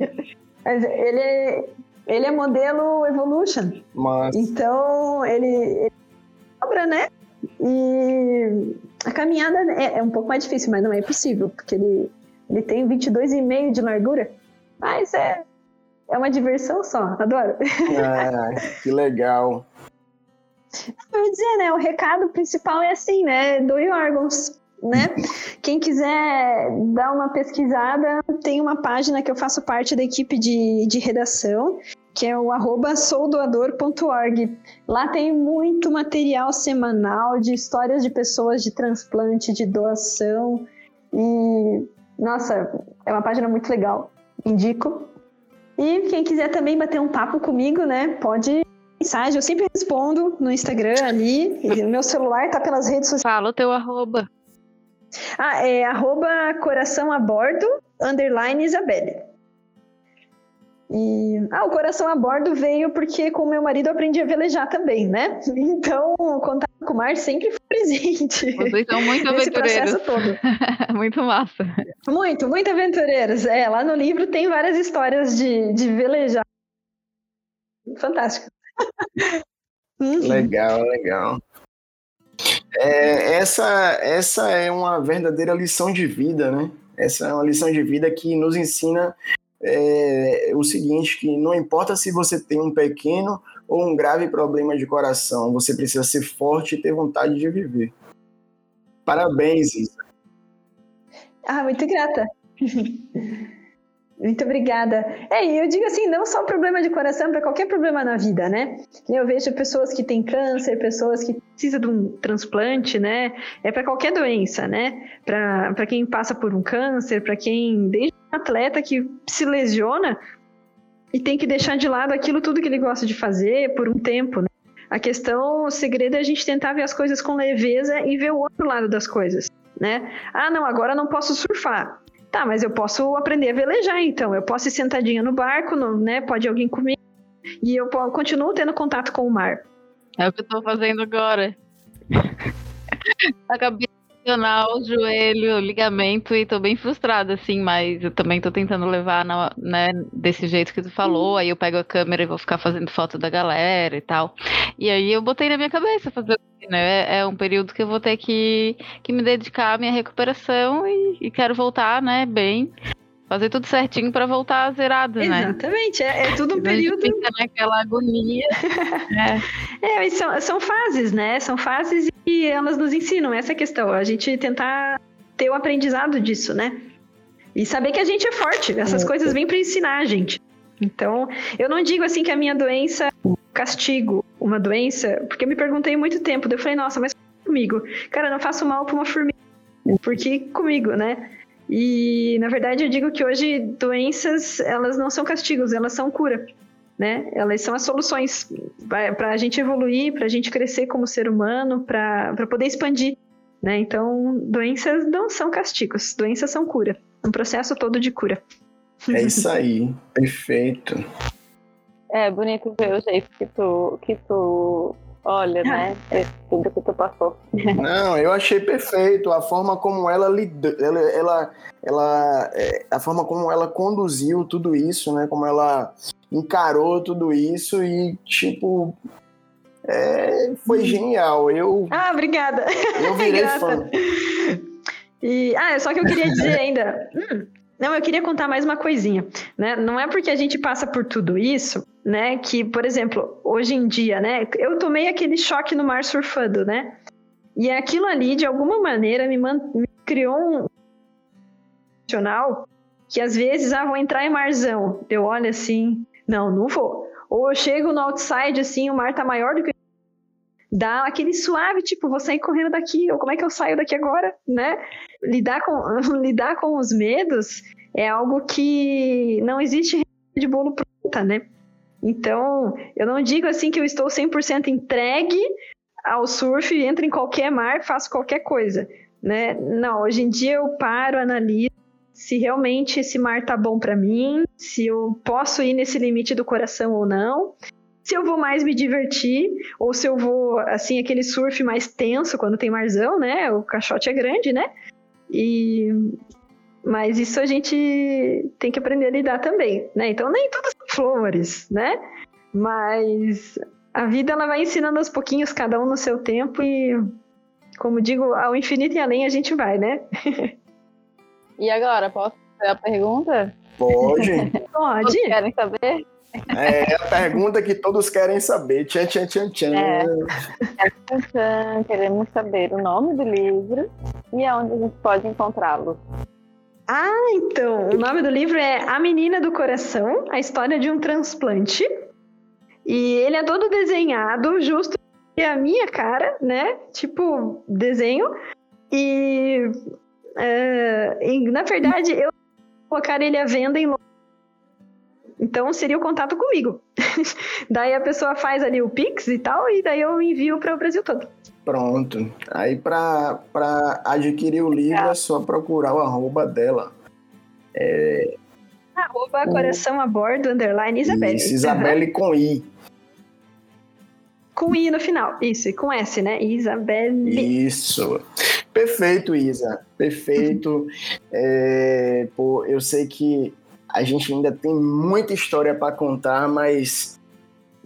Mas ele é, ele é modelo Evolution. Mas... Então, ele, ele né? E a caminhada é, é, um pouco mais difícil, mas não é impossível, porque ele, ele tem 22,5 de largura. Mas é, é uma diversão só, adoro. Ah, que legal. Eu vou dizer, né? O recado principal é assim, né? Doe órgãos, né? Quem quiser dar uma pesquisada, tem uma página que eu faço parte da equipe de, de redação, que é o arroba soudoador.org. Lá tem muito material semanal de histórias de pessoas de transplante, de doação. E, nossa, é uma página muito legal indico. E quem quiser também bater um papo comigo, né, pode mensagem, eu sempre respondo no Instagram ali. Meu celular tá pelas redes sociais. Fala o teu arroba. Ah, é arroba coração a bordo, underline Isabelle. E ah, o coração a bordo veio porque com meu marido eu aprendi a velejar também, né? *laughs* Então, o contato com o mar sempre foi *laughs* presente. Vocês são muito aventureiros. todo. *laughs* muito massa. Muito, muito aventureiros. É, lá no livro tem várias histórias de, de velejar. Fantástico. *laughs* uhum. Legal, legal. É, essa, essa é uma verdadeira lição de vida, né? Essa é uma lição de vida que nos ensina é, o seguinte, que não importa se você tem um pequeno ou um grave problema de coração, você precisa ser forte e ter vontade de viver. Parabéns, Isa. Ah, muito grata. Muito obrigada. É, e eu digo assim, não só problema de coração, para qualquer problema na vida, né? Eu vejo pessoas que têm câncer, pessoas que precisam de um transplante, né? É para qualquer doença, né? Para quem passa por um câncer, para quem, desde um atleta que se lesiona e tem que deixar de lado aquilo tudo que ele gosta de fazer por um tempo, né? A questão, o segredo é a gente tentar ver as coisas com leveza e ver o outro lado das coisas, né? Ah, não, agora não posso surfar. Tá, mas eu posso aprender a velejar, então. Eu posso ir sentadinha no barco, no, né? Pode alguém comigo. E eu continuo tendo contato com o mar. É o que eu tô fazendo agora. *laughs* Acabei o joelho, ligamento e tô bem frustrada, assim, mas eu também tô tentando levar na, né, desse jeito que tu falou. Aí eu pego a câmera e vou ficar fazendo foto da galera e tal. E aí eu botei na minha cabeça fazer né? É, é um período que eu vou ter que, que me dedicar à minha recuperação e, e quero voltar, né, bem. Fazer tudo certinho para voltar zerado, né? Exatamente, é, é tudo um período. Fica naquela agonia. *laughs* é, é são, são fases, né? São fases e elas nos ensinam essa questão. A gente tentar ter o aprendizado disso, né? E saber que a gente é forte. Essas é. coisas vêm para ensinar a gente. Então, eu não digo assim que a minha doença é castigo, uma doença, porque eu me perguntei muito tempo, eu falei, nossa, mas comigo? Cara, eu não faço mal para uma formiga, porque comigo, né? E na verdade eu digo que hoje doenças, elas não são castigos, elas são cura, né? Elas são as soluções para a gente evoluir, para a gente crescer como ser humano, para poder expandir, né? Então, doenças não são castigos, doenças são cura, um processo todo de cura. É isso aí, perfeito. É bonito ver o jeito que tu, que tu olha, né? *laughs* É tudo que tu passou. Não, eu achei perfeito a forma como ela lidou, ela, ela, ela é, a forma como ela conduziu tudo isso, né? Como ela encarou tudo isso e tipo é, foi genial. Eu Ah, obrigada. Eu virei *laughs* fã. E ah, só que eu queria dizer ainda, hum, não, eu queria contar mais uma coisinha, né? Não é porque a gente passa por tudo isso, né? Que, por exemplo, hoje em dia, né? Eu tomei aquele choque no mar surfando, né? E aquilo ali, de alguma maneira, me, me criou um emocional que às vezes, ah, vou entrar em marzão. Eu olho assim, não, não vou. Ou eu chego no outside, assim, o mar tá maior do que dá aquele suave, tipo, vou sair correndo daqui, ou como é que eu saio daqui agora, né? Lidar com, *laughs* lidar com os medos é algo que não existe de bolo pronta, né? Então, eu não digo assim que eu estou 100% entregue ao surf, entro em qualquer mar, faço qualquer coisa, né? Não, hoje em dia eu paro, analiso se realmente esse mar tá bom para mim, se eu posso ir nesse limite do coração ou não se eu vou mais me divertir, ou se eu vou, assim, aquele surf mais tenso quando tem marzão, né? O caixote é grande, né? E... Mas isso a gente tem que aprender a lidar também, né? Então nem são flores, né? Mas a vida ela vai ensinando aos pouquinhos, cada um no seu tempo e, como digo, ao infinito e além a gente vai, né? e agora, posso fazer a pergunta? Pode. *laughs* Pode. Vocês querem saber? É a pergunta que todos querem saber. Tchan, tchan, tchan, tchan. É. Queremos saber o nome do livro e aonde a gente pode encontrá-lo. Ah, então, o nome do livro é A Menina do Coração, a história de um transplante. E ele é todo desenhado, justo a minha cara, né? Tipo, desenho. E, uh, e na verdade, eu colocar ele à venda em Então seria o contato comigo. *laughs* daí a pessoa faz ali o Pix e tal, e daí eu envio para o Brasil todo. Pronto. Aí para adquirir o livro é só procurar o arroba dela. É... Arroba o... coração a bordo, underline Isabelle. Isso, Isabelle uhum. com I. Com I no final. Isso, e com S, né? Isabelle. Isso. Perfeito, Isa. Perfeito. é, pô, eu sei que a gente ainda tem muita história para contar, mas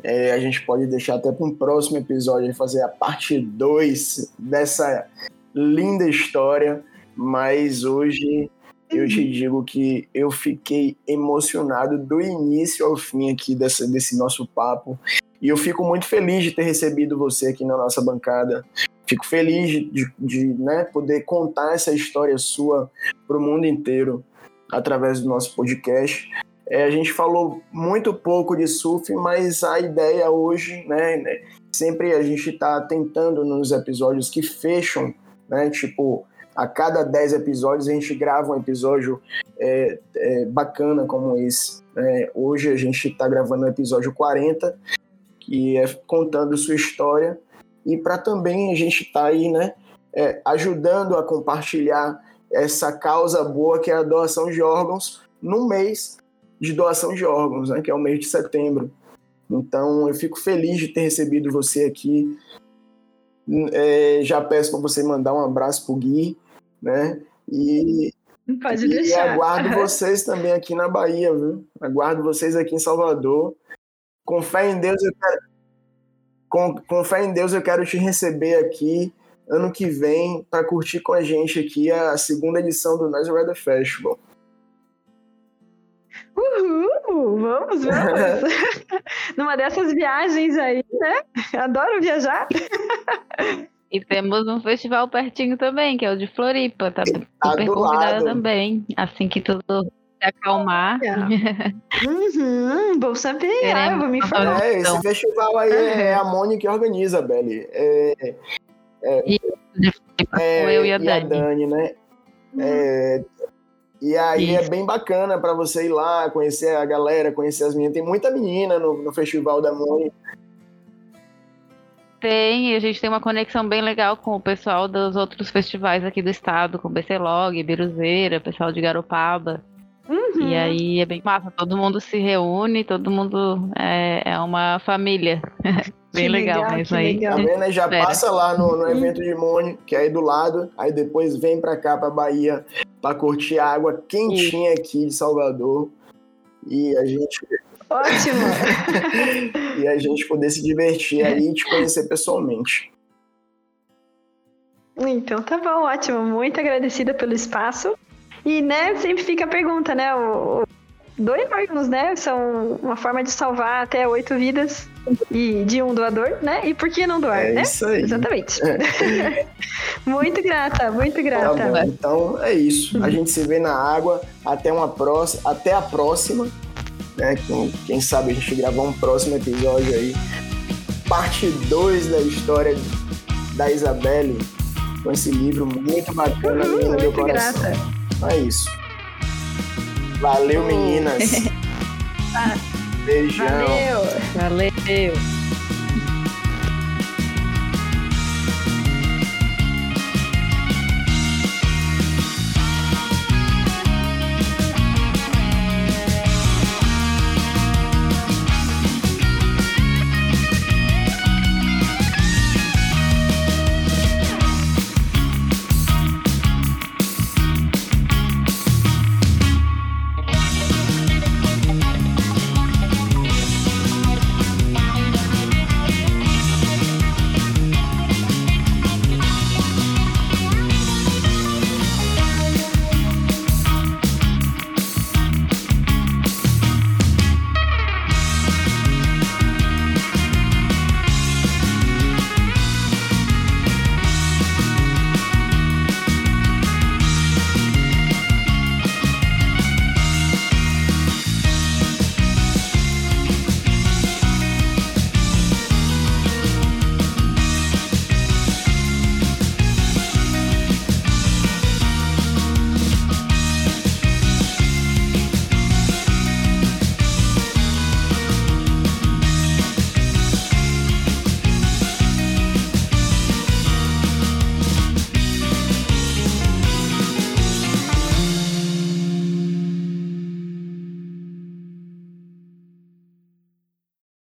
é, a gente pode deixar até para um próximo episódio fazer a parte 2 dessa linda história. Mas hoje eu te digo que eu fiquei emocionado do início ao fim aqui dessa, desse nosso papo. E eu fico muito feliz de ter recebido você aqui na nossa bancada. Fico feliz de, de né, poder contar essa história sua para o mundo inteiro através do nosso podcast. É, a gente falou muito pouco de surf, mas a ideia hoje, né, né sempre a gente está tentando nos episódios que fecham, né, tipo, a cada 10 episódios a gente grava um episódio é, é, bacana como esse. Né? Hoje a gente está gravando o episódio 40, que é contando sua história, e para também a gente estar tá aí, né, é, ajudando a compartilhar essa causa boa que é a doação de órgãos no mês de doação de órgãos, né, que é o mês de setembro. Então eu fico feliz de ter recebido você aqui. É, já peço para você mandar um abraço pro Gui, né? E, Pode e deixar. aguardo *laughs* vocês também aqui na Bahia, viu? Aguardo vocês aqui em Salvador. Com fé em Deus, eu quero, com, com fé em Deus, eu quero te receber aqui ano que vem para curtir com a gente aqui a segunda edição do Nice Weather Festival. Uhul! Vamos, vamos! *laughs* Numa dessas viagens aí, né? Adoro viajar. E temos um festival pertinho também, que é o de Floripa, tá, tá super convidada também. Assim que tudo se acalmar. *laughs* uhum, bom saber, ah, vou me falar. É, esse festival aí uhum. é a Mônica que organiza, Beli. É, é, é, eu e a Dani. E a Dani né? Uhum. É, e aí é Isso. é bem bacana para você ir lá, conhecer a galera, conhecer as meninas. Tem muita menina no, no Festival da Mônica. Tem, a gente tem uma conexão bem legal com o pessoal dos outros festivais aqui do estado, com BClog, Biruzeira, pessoal de Garopaba. Uhum. E aí é bem massa, todo mundo se reúne, todo mundo é, é uma família. *laughs* bem legal, legal mesmo aí. Legal. Tá vendo? Já Espera. passa lá no, no evento de Mônio, que é aí do lado, aí depois vem pra cá, pra Bahia, pra curtir a água quentinha aqui de Salvador. E a gente. Ótimo! *laughs* e a gente poder se divertir aí e te conhecer pessoalmente. Então tá bom, ótimo. Muito agradecida pelo espaço. E, né, sempre fica a pergunta, né? O, dois órgãos, né? São uma forma de salvar até oito vidas e de um doador, né? E por que não doar, é né? Isso aí. Exatamente. *laughs* muito grata, muito grata. Tá bom, então é isso. A gente se vê na água. Até uma próxima, até a próxima. Né? Quem, quem sabe a gente gravar um próximo episódio aí. Parte 2 da história da Isabelle com esse livro muito bacana, uhum, muito meu coração. Grata. É isso. Valeu, meninas. Ah. *laughs* Beijão. Valeu. Valeu.